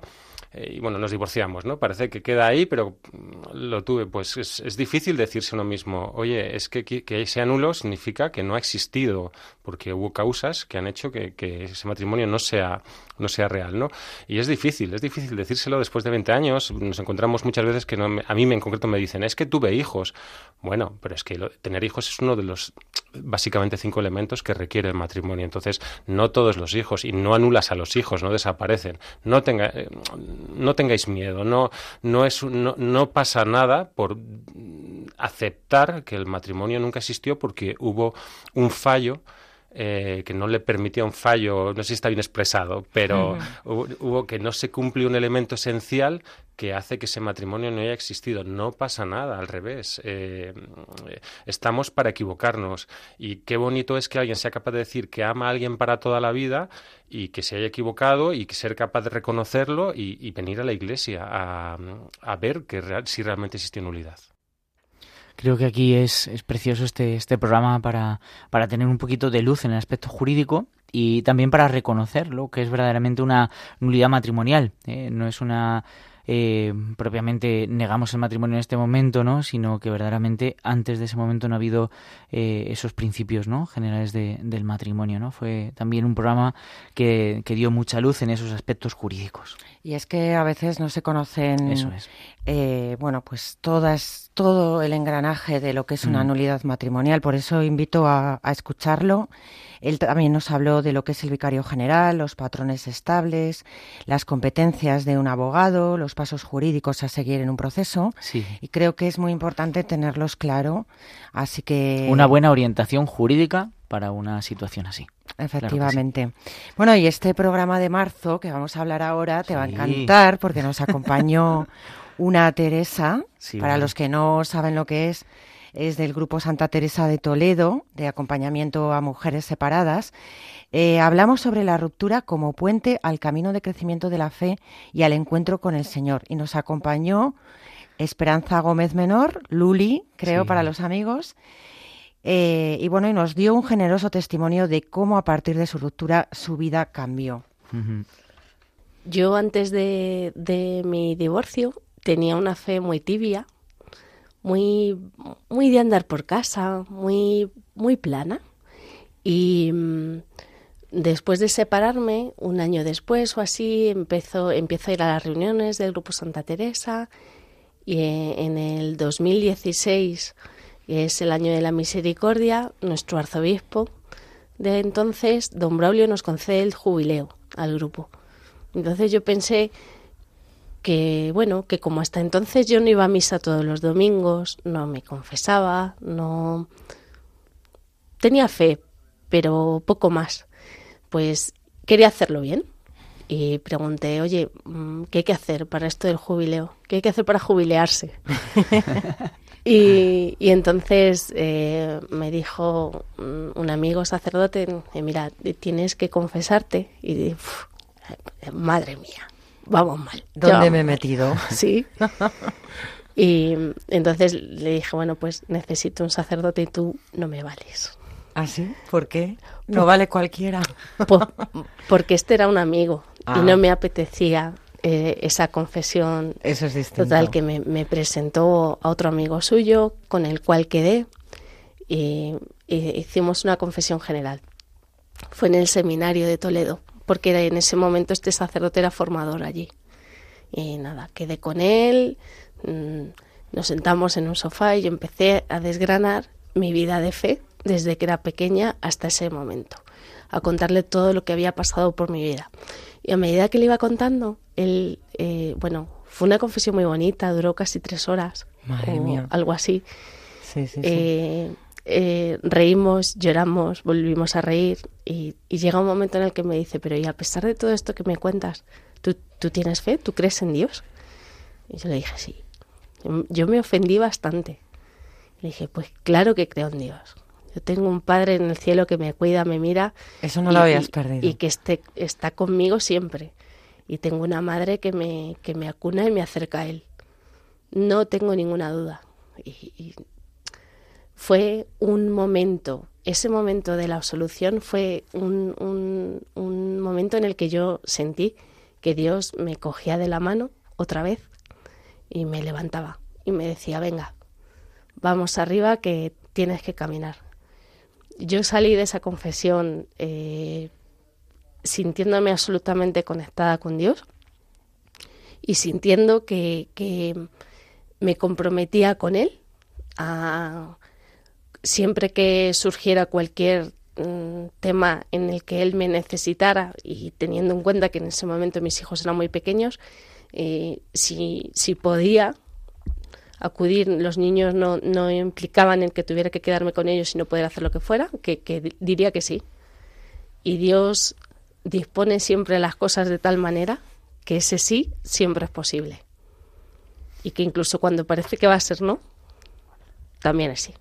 eh, y, bueno, nos divorciamos, ¿no? Parece que queda ahí, pero mm, lo tuve. Pues es, es difícil decirse uno mismo, oye, es que, que, sea nulo significa que no ha existido, porque hubo causas que han hecho que, ese matrimonio no sea, no sea real, ¿no? Y es difícil, es difícil decírselo después de 20 años. Nos encontramos muchas veces que no a mí en concreto me dicen, es que tuve hijos. Bueno, pero es que lo- tener hijos es uno de los básicamente cinco elementos que requiere el matrimonio. Entonces, no todos los hijos, y no anulas a los hijos, no desaparecen. No, tenga, eh, no tengáis miedo, no, no, es, no, no pasa nada por aceptar que el matrimonio nunca existió porque hubo un fallo eh, que no le permitía un fallo, no sé si está bien expresado, pero hubo, hubo que no se cumple un elemento esencial que hace que ese matrimonio no haya existido. No pasa nada, al revés. Eh, eh, estamos para equivocarnos. Y qué bonito es que alguien sea capaz de decir que ama a alguien para toda la vida y que se haya equivocado y que ser capaz de reconocerlo y, y venir a la iglesia a, a ver que real- si realmente existe nulidad. Creo que aquí es, es precioso este, este programa para, para tener un poquito de luz en el aspecto jurídico y también para reconocer lo que es verdaderamente una nulidad matrimonial. Eh, no es una eh, propiamente negamos el matrimonio en este momento, ¿no? Sino que verdaderamente antes de ese momento no ha habido eh, esos principios, ¿no? Generales de- del matrimonio, ¿no? Fue también un programa que, que dio mucha luz en esos aspectos jurídicos. Y es que a veces no se conocen, Eso es. eh, bueno, pues todas, todo el engranaje de lo que es una Mm. nulidad matrimonial. Por eso invito a, a escucharlo. Él también nos habló de lo que es el vicario general, los patrones estables, las competencias de un abogado, los pasos jurídicos a seguir en un proceso. Sí. Y creo que es muy importante tenerlos claro. Así que Una buena orientación jurídica para una situación así. Efectivamente. Bueno, y este programa de marzo que vamos a hablar ahora te va a encantar porque nos acompañó una Teresa. Sí, Para bueno. los que no saben lo que es, es del grupo Santa Teresa de Toledo, de acompañamiento a mujeres separadas. Eh, hablamos sobre la ruptura como puente al camino de crecimiento de la fe y al encuentro con el Señor. Y nos acompañó Esperanza Gómez Menor, Luli, creo, Sí. para los amigos. Eh, y bueno, y nos dio un generoso testimonio de cómo a partir de su ruptura su vida cambió. Yo antes de, de mi divorcio tenía una fe muy tibia, muy, muy de andar por casa, muy, muy plana. Y mm, después de separarme, un año después o así, empezó, empiezo a ir a las reuniones del Grupo Santa Teresa y eh, en el 2016, que es el año de la misericordia, nuestro arzobispo de entonces, don Braulio, nos concede el jubileo al grupo. Entonces yo pensé que, bueno, que como hasta entonces yo no iba a misa todos los domingos, no me confesaba, no tenía fe, pero poco más. Pues quería hacerlo bien. Y pregunté, oye, mm, ¿qué hay que hacer para esto del jubileo? ¿Qué hay que hacer para jubilearse? y, y, entonces eh, me dijo un amigo sacerdote, mira, tienes que confesarte. Y madre mía, vamos mal. ¿Dónde me he metido? Sí. Y entonces le dije, bueno, pues necesito un sacerdote y tú no me vales. ¿Ah, sí? ¿Por qué? No vale cualquiera. porque este era un amigo y Ah. no me apetecía eh, esa confesión Eso es distinto. total que me, me presentó a otro amigo suyo con el cual quedé y, y hicimos una confesión general. Fue en el seminario de Toledo, porque en ese momento este sacerdote era formador allí. Y nada, quedé con él, mm, nos sentamos en un sofá y yo empecé a desgranar mi vida de fe desde que era pequeña hasta ese momento, a contarle todo lo que había pasado por mi vida. Y a medida que le iba contando, él, eh, bueno, fue una confesión muy bonita, duró casi tres horas, Madre o mía. algo así. Sí, sí, sí. Eh, eh, reímos, lloramos, volvimos a reír y, y llega un momento en el que me dice, pero y a pesar de todo esto que me cuentas, ¿tú, tú tienes fe? ¿Tú crees en Dios? Y yo le dije, sí. Yo me ofendí bastante. Le dije, pues claro que creo en Dios. Yo tengo un padre en el cielo que me cuida, me mira. Eso no lo habías perdido. Y que esté, está conmigo siempre. Y tengo una madre que me, que me acuna y me acerca a él. No tengo ninguna duda. Y, y fue un momento, ese momento de la absolución fue un, un, momento en el que yo sentí que Dios me cogía de la mano otra vez y me levantaba y me decía, venga, vamos arriba que tienes que caminar. Yo salí de esa confesión eh, sintiéndome absolutamente conectada con Dios y sintiendo que, que me comprometía con Él a siempre que surgiera cualquier mm, tema en el que él me necesitara y teniendo en cuenta que en ese momento mis hijos eran muy pequeños, eh, si, si podía acudir, los niños no, no implicaban en que tuviera que quedarme con ellos y no poder hacer lo que fuera, que, que di- diría que sí. Y Dios dispone siempre las cosas de tal manera que ese sí siempre es posible. Y que incluso cuando parece que va a ser no, también es sí.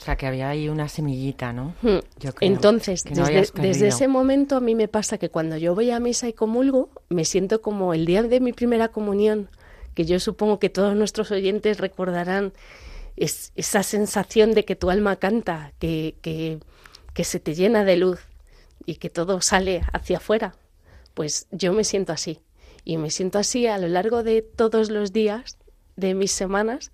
O sea, que había ahí una semillita, ¿no? Hmm. Yo creo Entonces, no desde, desde ese momento a mí me pasa que cuando yo voy a misa y comulgo, me siento como el día de mi primera comunión, que yo supongo que todos nuestros oyentes recordarán es- esa sensación de que tu alma canta, que, que, que se te llena de luz y que todo sale hacia afuera. Pues yo me siento así. Y me siento así a lo largo de todos los días de mis semanas,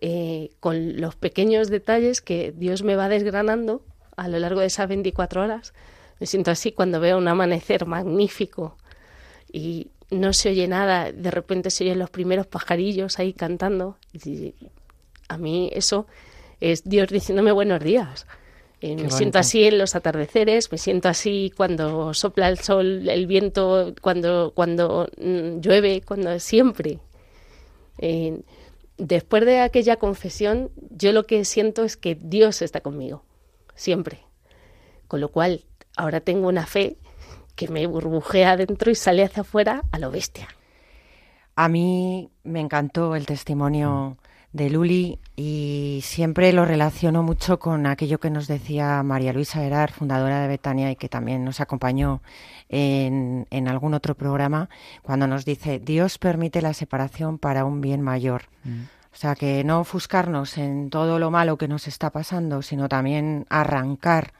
eh, con los pequeños detalles que Dios me va desgranando a lo largo de esas 24 horas. Me siento así cuando veo un amanecer magnífico y no se oye nada, de repente se oyen los primeros pajarillos ahí cantando. Y a mí eso es Dios diciéndome buenos días. Eh, me siento así en los atardeceres, me siento así cuando sopla el sol, el viento, cuando, cuando mm, llueve, cuando siempre. Eh, después de aquella confesión, yo lo que siento es que Dios está conmigo, siempre. Con lo cual, ahora tengo una fe que me burbujea adentro y sale hacia afuera a lo bestia. A mí me encantó el testimonio de Luli y siempre lo relaciono mucho con aquello que nos decía María Luisa Herar, fundadora de Betania y que también nos acompañó en, en algún otro programa, cuando nos dice, Dios permite la separación para un bien mayor. O sea, que no ofuscarnos en todo lo malo que nos está pasando, sino también arrancar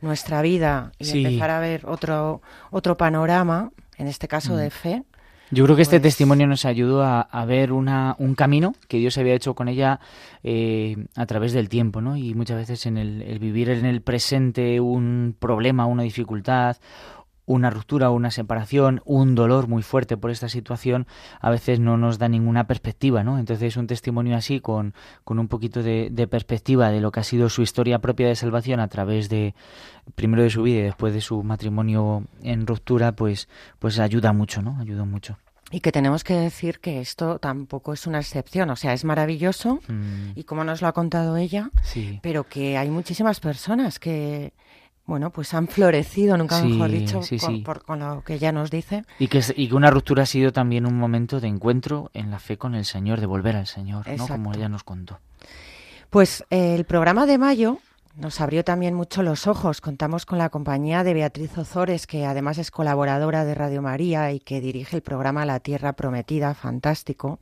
nuestra vida y Sí. empezar a ver otro, otro panorama en este caso de fe. Yo creo que este pues testimonio nos ayudó a, a ver una, un camino que Dios había hecho con ella eh, a través del tiempo, ¿no? Y muchas veces en el, el vivir en el presente un problema, una dificultad, una ruptura, una separación, un dolor muy fuerte por esta situación, a veces no nos da ninguna perspectiva, ¿no? Entonces un testimonio así, con, con un poquito de, de perspectiva de lo que ha sido su historia propia de salvación a través de, primero de su vida y después de su matrimonio en ruptura, pues, pues ayuda mucho, ¿no? Ayuda mucho. Y que tenemos que decir que esto tampoco es una excepción, o sea, es maravilloso Mm, y como nos lo ha contado ella, sí. pero que hay muchísimas personas que, bueno, pues han florecido, nunca Sí, mejor dicho, sí, con, sí. por- con lo que ella nos dice. Y que, es- y que una ruptura ha sido también un momento de encuentro en la fe con el Señor, de volver al Señor, ¿no? Como ella nos contó. Pues eh, el programa de mayo nos abrió también mucho los ojos. Contamos con la compañía de Beatriz Ozores, que además es colaboradora de Radio María y que dirige el programa La Tierra Prometida, fantástico.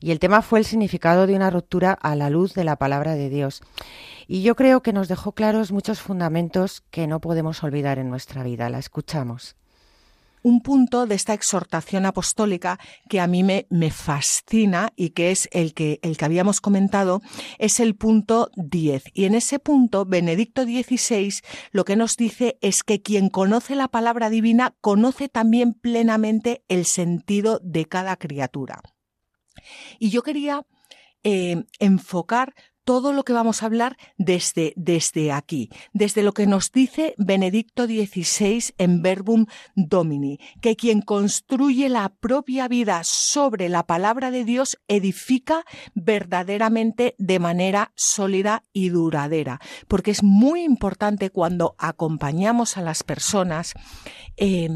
Y el tema fue el significado de una ruptura a la luz de la palabra de Dios. Y yo creo que nos dejó claros muchos fundamentos que no podemos olvidar en nuestra vida. La escuchamos. un punto de esta exhortación apostólica que a mí me, me fascina y que es el que, el que habíamos comentado, es el punto 10. Y en ese punto, Benedicto XVI lo que nos dice es que quien conoce la palabra divina conoce también plenamente el sentido de cada criatura. Y yo quería eh, enfocar todo lo que vamos a hablar desde, desde aquí, desde lo que nos dice Benedicto XVI en Verbum Domini, que quien construye la propia vida sobre la palabra de Dios edifica verdaderamente de manera sólida y duradera, porque es muy importante cuando acompañamos a las personas eh,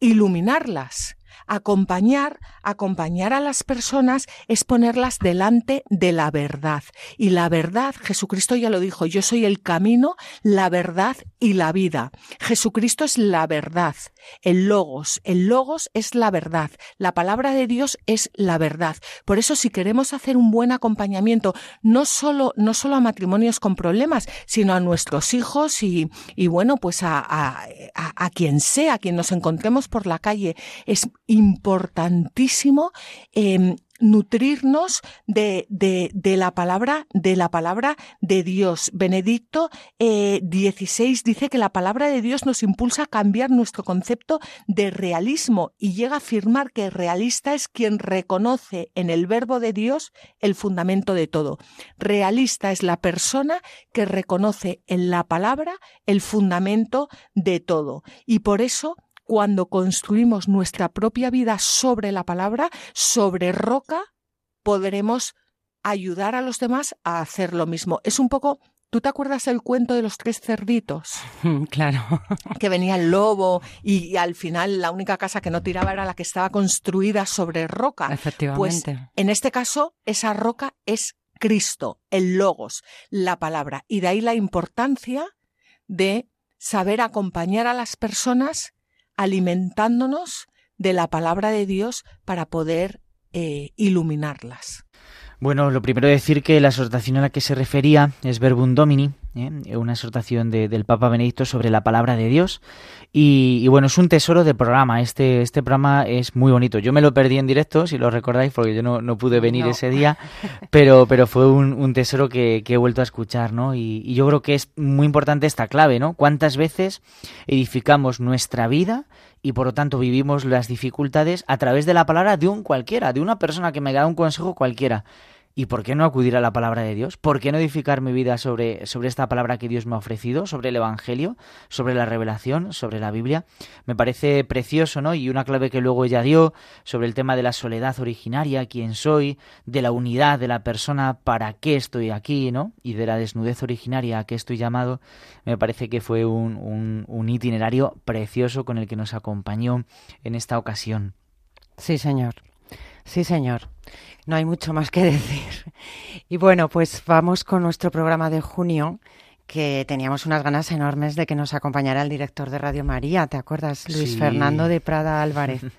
iluminarlas. Acompañar, acompañar a las personas es ponerlas delante de la verdad. Y la verdad, Jesucristo ya lo dijo, yo soy el camino, la verdad y la vida. Jesucristo es la verdad, el logos, el logos es la verdad, la palabra de Dios es la verdad. Por eso si queremos hacer un buen acompañamiento, no solo, no solo a matrimonios con problemas, sino a nuestros hijos y, y bueno, pues a, a, a, quien sea, a quien nos encontremos por la calle, es importantísimo eh, nutrirnos de, de, la palabra de la palabra de Dios. Benedicto eh, XVI dice que la palabra de Dios nos impulsa a cambiar nuestro concepto de realismo y llega a afirmar que realista es quien reconoce en el verbo de Dios el fundamento de todo. Realista es la persona que reconoce en la palabra el fundamento de todo. Y por eso cuando construimos nuestra propia vida sobre la palabra, sobre roca, podremos ayudar a los demás a hacer lo mismo. Es un poco ¿Tú te acuerdas el cuento de los tres cerditos? Claro. Que venía el lobo y, y, al final la única casa que no tiraba era la que estaba construida sobre roca. Efectivamente. Pues en este caso, esa roca es Cristo, el logos, la palabra. Y de ahí la importancia de saber acompañar a las personas alimentándonos de la palabra de Dios para poder eh, iluminarlas. Bueno, lo primero decir que la exhortación a la que se refería es Verbum Domini, ¿eh? una exhortación de, del Papa Benedicto sobre la palabra de Dios. Y, y, bueno, es un tesoro de programa. Este, este programa es muy bonito. Yo me lo perdí en directo, si lo recordáis, porque yo no, no pude venir no. ese día, pero, pero fue un, un tesoro que, que, he vuelto a escuchar, ¿no? Y, y yo creo que es muy importante esta clave, ¿no? ¿Cuántas veces edificamos nuestra vida y por lo tanto vivimos las dificultades a través de la palabra de un cualquiera, de una persona que me da un consejo cualquiera. ¿Y por qué no acudir a la palabra de Dios? ¿Por qué no edificar mi vida sobre, sobre esta palabra que Dios me ha ofrecido, sobre el Evangelio, sobre la revelación, sobre la Biblia? Me parece precioso, ¿no? Y una clave que luego ella dio sobre el tema de la soledad originaria, quién soy, de la unidad de la persona, para qué estoy aquí, ¿no? Y de la desnudez originaria, a qué estoy llamado, me parece que fue un, un, un itinerario precioso con el que nos acompañó en esta ocasión. Sí, señor. Sí, señor. No hay mucho más que decir. Y bueno, pues vamos con nuestro programa de junio, que teníamos unas ganas enormes de que nos acompañara el director de Radio María, ¿te acuerdas? Luis sí. Fernando de Prada Álvarez.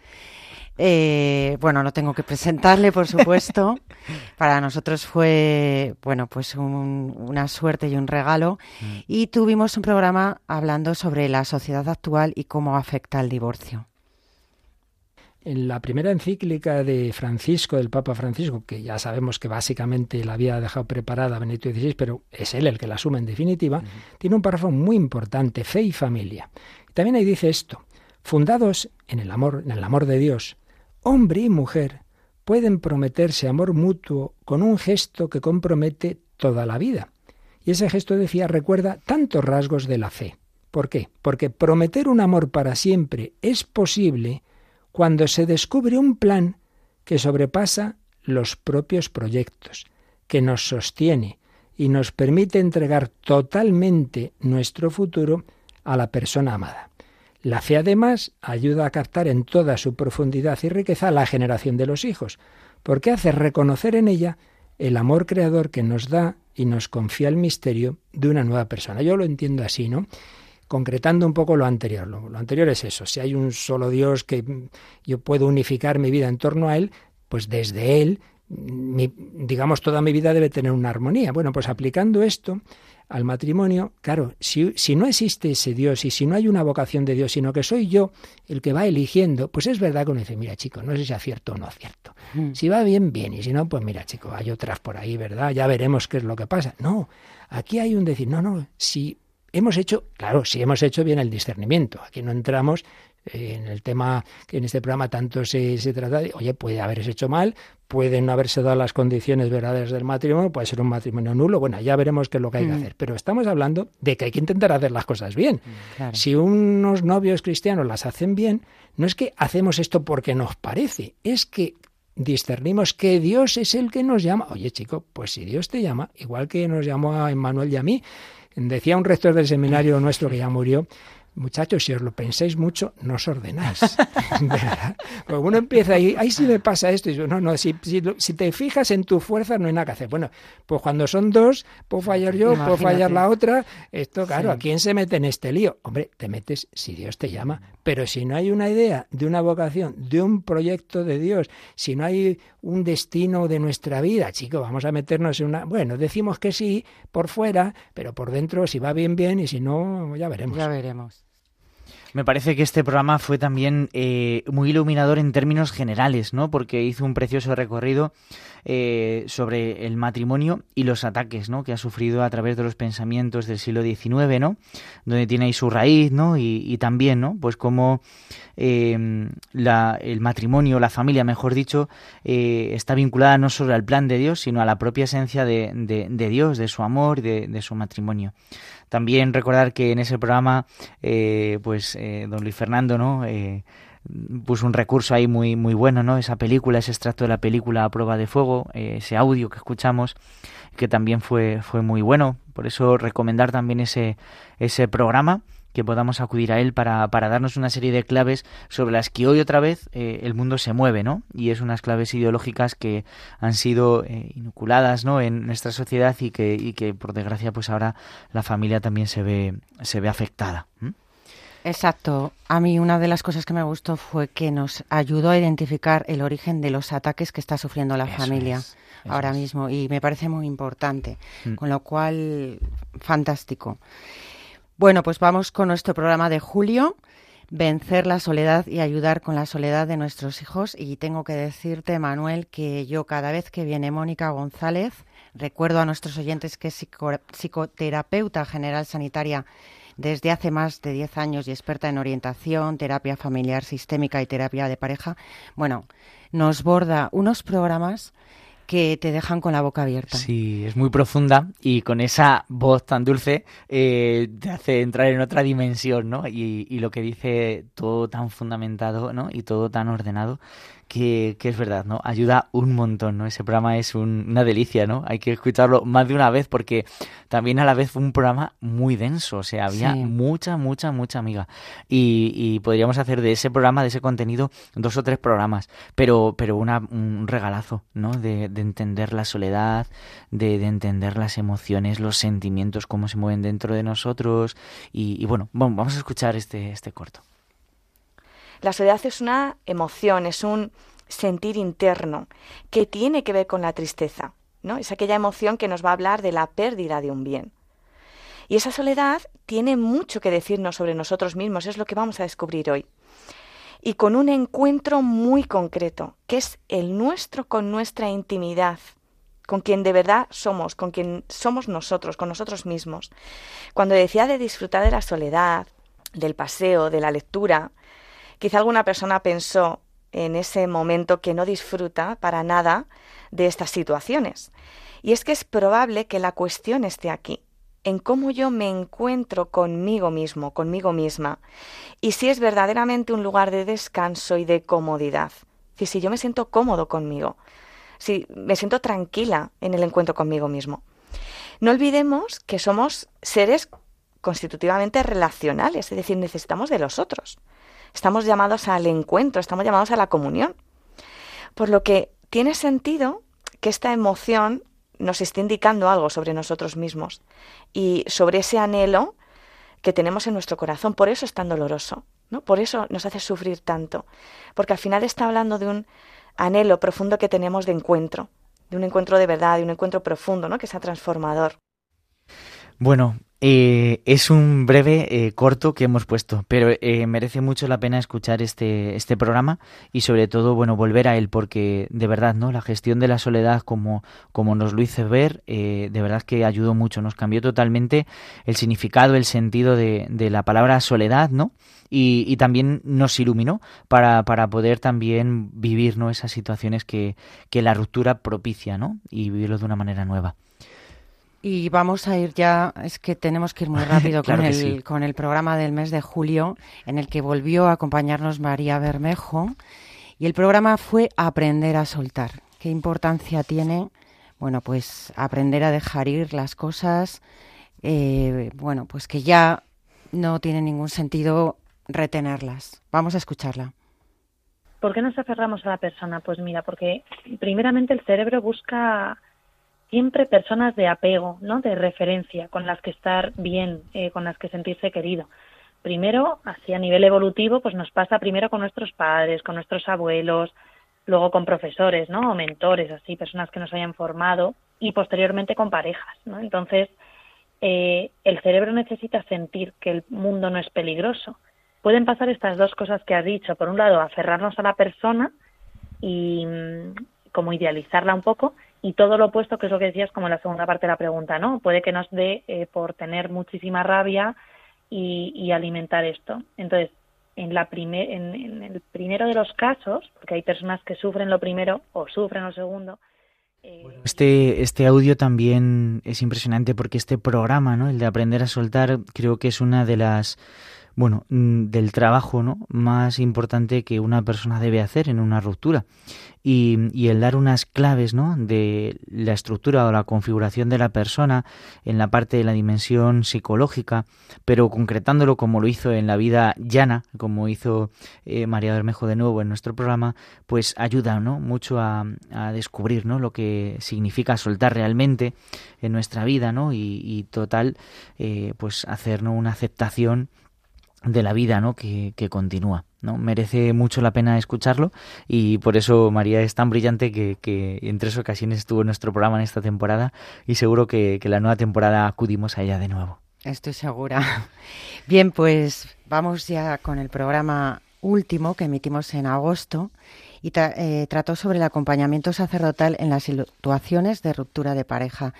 Eh, bueno, no tengo que presentarle, por supuesto. Para nosotros fue, bueno, pues un, una suerte y un regalo. Mm. Y tuvimos un programa hablando sobre la sociedad actual y cómo afecta el divorcio. En la primera encíclica de Francisco, del Papa Francisco, que ya sabemos que básicamente la había dejado preparada Benedicto XVI, pero es él el que la asume en definitiva, tiene un párrafo muy importante, fe y familia. también ahí dice esto, fundados en el amor, en el amor de Dios, hombre y mujer pueden prometerse amor mutuo con un gesto que compromete toda la vida. Y ese gesto, decía, recuerda tantos rasgos de la fe. ¿Por qué? Porque prometer un amor para siempre es posible cuando se descubre un plan que sobrepasa los propios proyectos, que nos sostiene y nos permite entregar totalmente nuestro futuro a la persona amada. La fe además ayuda a captar en toda su profundidad y riqueza la generación de los hijos, porque hace reconocer en ella el amor creador que nos da y nos confía el misterio de una nueva persona. Yo lo entiendo así, ¿no? Concretando un poco lo anterior. Lo, anterior es eso, si hay un solo Dios que yo puedo unificar mi vida en torno a Él, pues desde Él, digamos, toda mi vida debe tener una armonía. Bueno, pues aplicando esto al matrimonio, claro, si, si, no existe ese Dios y si no hay una vocación de Dios, sino que soy yo el que va eligiendo, pues es verdad que uno dice, mira chico, no sé si acierto o no acierto. Mm. Si va bien, bien, y si no, pues mira chico, hay otras por ahí, ¿verdad? Ya veremos qué es lo que pasa. No, aquí hay un decir, no, no, si hemos hecho, claro, si hemos hecho bien el discernimiento. Aquí no entramos eh, en el tema que en este programa tanto se, se trata de, oye, puede haberse hecho mal, pueden no haberse dado las condiciones verdaderas del matrimonio, puede ser un matrimonio nulo, bueno, ya veremos qué es lo que hay que mm. hacer. Pero estamos hablando de que hay que intentar hacer las cosas bien. Mm, si unos novios cristianos las hacen bien, no es que hacemos esto porque nos parece, es que discernimos que Dios es el que nos llama. Oye, chico, pues si Dios te llama, igual que nos llamó a Emmanuel y a mí, Decía un rector del seminario nuestro que ya murió, muchachos, si os lo pensáis mucho, no os ordenáis. Pues uno empieza ahí, ahí sí me pasa esto. Y yo, no, no, si, si, te fijas en tu fuerza no hay nada que hacer. Bueno, pues cuando son dos, puedo fallar yo, puedo fallar la otra. Esto, claro, ¿a quién se mete en este lío? Hombre, te metes si Dios te llama. Pero si no hay una idea de una vocación, de un proyecto de Dios, si no hay un destino de nuestra vida, chico, vamos a meternos en una... Bueno, decimos que sí por fuera, pero por dentro, si va bien, bien, y si no, ya veremos. Ya veremos. Me parece que este programa fue también eh, muy iluminador en términos generales, ¿no? Porque hizo un precioso recorrido eh, sobre el matrimonio y los ataques, ¿no? Que ha sufrido a través de los pensamientos del siglo XIX, ¿no? Donde tiene ahí su raíz, ¿no? Y, también, ¿no? Pues como em, el matrimonio, la familia, mejor dicho, eh, está vinculada no solo al plan de Dios, sino a la propia esencia de, Dios, de su amor y de su matrimonio. También recordar que en ese programa, eh, pues eh, don Luis Fernando, ¿no? Eh, puso un recurso ahí muy muy bueno, ¿no? Esa película, ese extracto de la película a prueba de fuego, ese audio que escuchamos, que también fue fue muy bueno. Por eso recomendar también ese ese programa que podamos acudir a él para, para, darnos una serie de claves sobre las que hoy otra vez eh, el mundo se mueve, ¿no? Y es unas claves ideológicas que han sido eh, inoculadas, ¿no? En nuestra sociedad y que, y que por desgracia pues ahora la familia también se ve, se ve afectada. Exacto. A mí una de las cosas que me gustó fue que nos ayudó a identificar el origen de los ataques que está sufriendo la familia ahora mismo y me parece muy importante. Mm. Con lo cual, fantástico. Bueno, pues vamos con nuestro programa de julio, vencer la soledad y ayudar con la soledad de nuestros hijos. Y tengo que decirte, Manuel, que yo cada vez que viene Mónica González, recuerdo a nuestros oyentes que es psicoterapeuta general sanitaria desde hace más de 10 años y experta en orientación, terapia familiar sistémica y terapia de pareja. Bueno, nos borda unos programas que te dejan con la boca abierta. Sí, es muy profunda y con esa voz tan dulce eh, te hace entrar en otra dimensión, ¿no? Y, y, lo que dice todo tan fundamentado, ¿no? Y todo tan ordenado que, es verdad, ¿no? Ayuda un montón, ¿no? Ese programa es una delicia, ¿no? Hay que escucharlo más de una vez porque también a la vez fue un programa muy denso, o sea, había mucha, mucha, mucha amiga. Y, podríamos hacer de ese programa, de ese contenido, dos o tres programas, pero, pero una, un regalazo, ¿no? De, entender la soledad, de, entender las emociones, los sentimientos, cómo se mueven dentro de nosotros. Y, bueno, bueno, vamos a escuchar este, este corto. La soledad es una emoción, es un sentir interno que tiene que ver con la tristeza, ¿no? Es aquella emoción que nos va a hablar de la pérdida de un bien. Y esa soledad tiene mucho que decirnos sobre nosotros mismos, es lo que vamos a descubrir hoy. y con un encuentro muy concreto, que es el nuestro con nuestra intimidad, con quien de verdad somos, con quien somos nosotros, con nosotros mismos. Cuando decía de disfrutar de la soledad, del paseo, de la lectura, quizá alguna persona pensó en ese momento que no disfruta para nada de estas situaciones. Y es que es probable que la cuestión esté aquí, en cómo yo me encuentro conmigo mismo, conmigo misma, y si es verdaderamente un lugar de descanso y de comodidad. Si yo me siento cómodo conmigo, si me siento tranquila en el encuentro conmigo mismo. No olvidemos que somos seres constitutivamente relacionales, es decir, necesitamos de los otros. Estamos llamados al encuentro, estamos llamados a la comunión. Por lo que tiene sentido que esta emoción nos esté indicando algo sobre nosotros mismos y sobre ese anhelo que tenemos en nuestro corazón. Por eso es tan doloroso, ¿no? Por eso nos hace sufrir tanto, porque al final está hablando de un anhelo profundo que tenemos de encuentro, de un encuentro de verdad, de un encuentro profundo, ¿no? que sea transformador. Bueno, eh, es un breve eh, corto que hemos puesto, pero eh, merece mucho la pena escuchar este, este programa y sobre todo, bueno, volver a él porque de verdad, ¿no? La gestión de la soledad como, como nos lo hizo ver, de verdad que ayudó mucho, nos cambió totalmente el significado, el sentido de, de la palabra soledad, ¿no? Y, y también nos iluminó para, para, poder también vivir, ¿no? Esas situaciones que, que la ruptura propicia, ¿no? Y vivirlo de una manera nueva. Y vamos a ir ya, es que tenemos que ir muy rápido con, el, con el programa del mes de julio, en el que volvió a acompañarnos María Bermejo. Y el programa fue Aprender a soltar. ¿Qué importancia tiene? Bueno, pues aprender a dejar ir las cosas, eh, bueno, pues que ya no tiene ningún sentido retenerlas. Vamos a escucharla. ¿Por qué nos aferramos a la persona? Pues mira, porque primeramente el cerebro busca siempre personas de apego, ¿no? De referencia, con las que estar bien, eh, con las que sentirse querido. Primero, así a nivel evolutivo, pues nos pasa primero con nuestros padres, con nuestros abuelos, luego con profesores, ¿no? O mentores, así, personas que nos hayan formado, y posteriormente con parejas, ¿no? Entonces, eh, el cerebro necesita sentir que el mundo no es peligroso. Pueden pasar estas dos cosas que has dicho. Por un lado, aferrarnos a la persona y mm, como idealizarla un poco, y todo lo opuesto, que es lo que decías como en la segunda parte de la pregunta, ¿no? Puede que nos dé eh, por tener muchísima rabia y, alimentar esto. Entonces, en, la primer, en, el primero de los casos, porque hay personas que sufren lo primero o sufren lo segundo, eh, este, este audio también es impresionante porque este programa, ¿no? el de aprender a soltar, creo que es una de las bueno, mm, del trabajo ¿no? más importante que una persona debe hacer en una ruptura. Y, el dar unas claves ¿no? de la estructura o la configuración de la persona en la parte de la dimensión psicológica, pero concretándolo como lo hizo en la vida llana, como hizo eh, María Bermejo de nuevo en nuestro programa, pues ayuda ¿no? mucho a, descubrir ¿no? lo que significa soltar realmente en nuestra vida ¿no? y, total eh, pues hacer una aceptación de la vida ¿no? que, que, continúa. ¿no? Merece mucho la pena escucharlo y por eso María es tan brillante que, que en tres ocasiones estuvo en nuestro programa en esta temporada y seguro que, que la nueva temporada acudimos a ella de nuevo. Estoy segura. Bien, pues vamos ya con el programa último que emitimos en agosto y eh, trató sobre el acompañamiento sacerdotal en las situaciones de ruptura de pareja.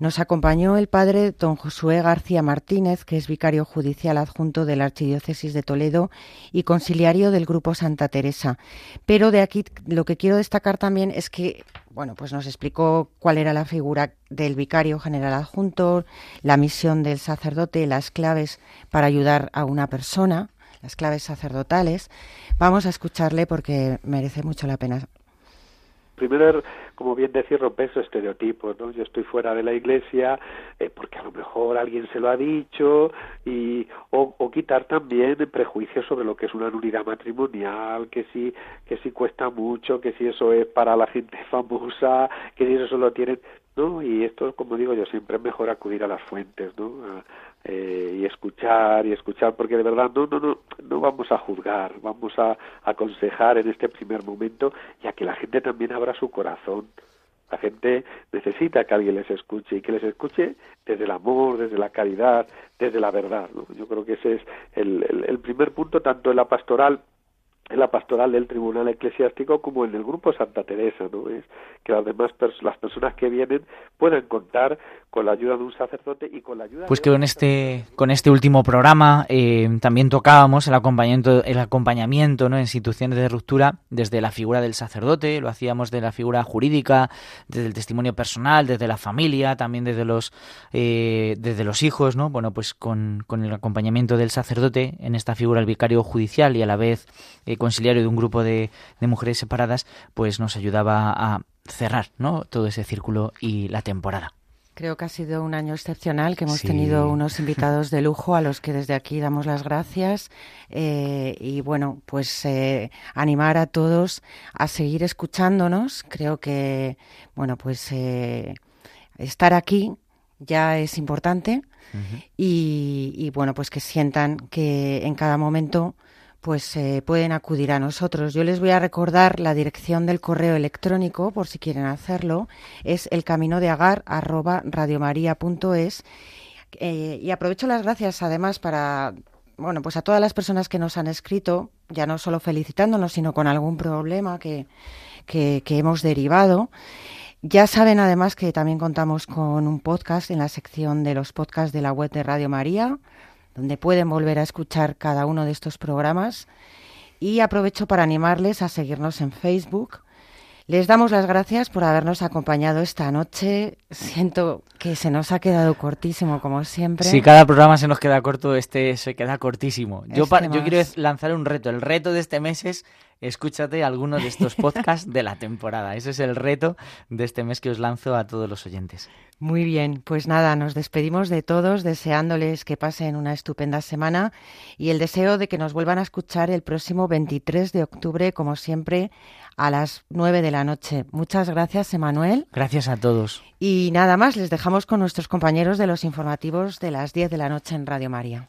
Nos acompañó el padre don Josué García Martínez, que es vicario judicial adjunto de la Archidiócesis de Toledo y conciliario del Grupo Santa Teresa. Pero de aquí lo que quiero destacar también es que bueno, pues nos explicó cuál era la figura del vicario general adjunto, la misión del sacerdote, las claves para ayudar a una persona las claves sacerdotales. Vamos a escucharle porque merece mucho la pena. Primero, como bien decir, romper esos estereotipos, ¿no? Yo estoy fuera de la iglesia eh, porque a lo mejor alguien se lo ha dicho y o, quitar también prejuicios sobre lo que es una nulidad matrimonial, que si que si cuesta mucho, que si eso es para la gente famosa, que si eso solo tienen, ¿no? Y esto, como digo yo, siempre es mejor acudir a las fuentes, ¿no? Eh, y escuchar y escuchar porque de verdad no no no no vamos a juzgar vamos a aconsejar en este primer momento y a que la gente también abra su corazón la gente necesita que alguien les escuche y que les escuche desde el amor, desde la caridad, desde la verdad. Yo creo que ese es el, el, primer punto, tanto en la pastoral en la pastoral del tribunal eclesiástico como en el grupo Santa Teresa, ¿no? Es que las demás las personas que vienen puedan contar con la ayuda de un sacerdote y con la ayuda pues que con este con este último programa eh, también tocábamos el acompañamiento el acompañamiento ¿no? en situaciones de ruptura desde la figura del sacerdote lo hacíamos de la figura jurídica desde el testimonio personal desde la familia también desde los eh, desde los hijos no bueno pues con, con, el acompañamiento del sacerdote en esta figura el vicario judicial y a la vez eh, conciliario de un grupo de, de mujeres separadas pues nos ayudaba a cerrar ¿no? todo ese círculo y la temporada Creo que ha sido un año excepcional, que hemos tenido unos invitados de lujo a los que desde aquí damos las gracias. Eh, y bueno, pues eh, animar a todos a seguir escuchándonos. Creo que, bueno, pues eh, estar aquí ya es importante. y, y bueno, pues que sientan que en cada momento pues eh, pueden acudir a nosotros. Yo les voy a recordar la dirección del correo electrónico por si quieren hacerlo. Es el camino de agar eh, y aprovecho las gracias además para bueno pues a todas las personas que nos han escrito ya no solo felicitándonos sino con algún problema que, que, que hemos derivado. Ya saben además que también contamos con un podcast en la sección de los podcasts de la web de Radio María donde pueden volver a escuchar cada uno de estos programas. Y aprovecho para animarles a seguirnos en Facebook. Les damos las gracias por habernos acompañado esta noche. Siento que se nos ha quedado cortísimo, como siempre. Si cada programa se nos queda corto, este se queda cortísimo. Yo, este yo quiero lanzar un reto. El reto de este mes es escúchate alguno de estos podcasts de la temporada. Ese es el reto de este mes que os lanzo a todos los oyentes. Muy bien, pues nada, nos despedimos de todos deseándoles que pasen una estupenda semana y el deseo de que nos vuelvan a escuchar el próximo 23 de octubre, como siempre, a las 9 de la noche. Muchas gracias, Emanuel. Gracias a todos. Y nada más, les dejamos con nuestros compañeros de los informativos de las 10 de la noche en Radio María.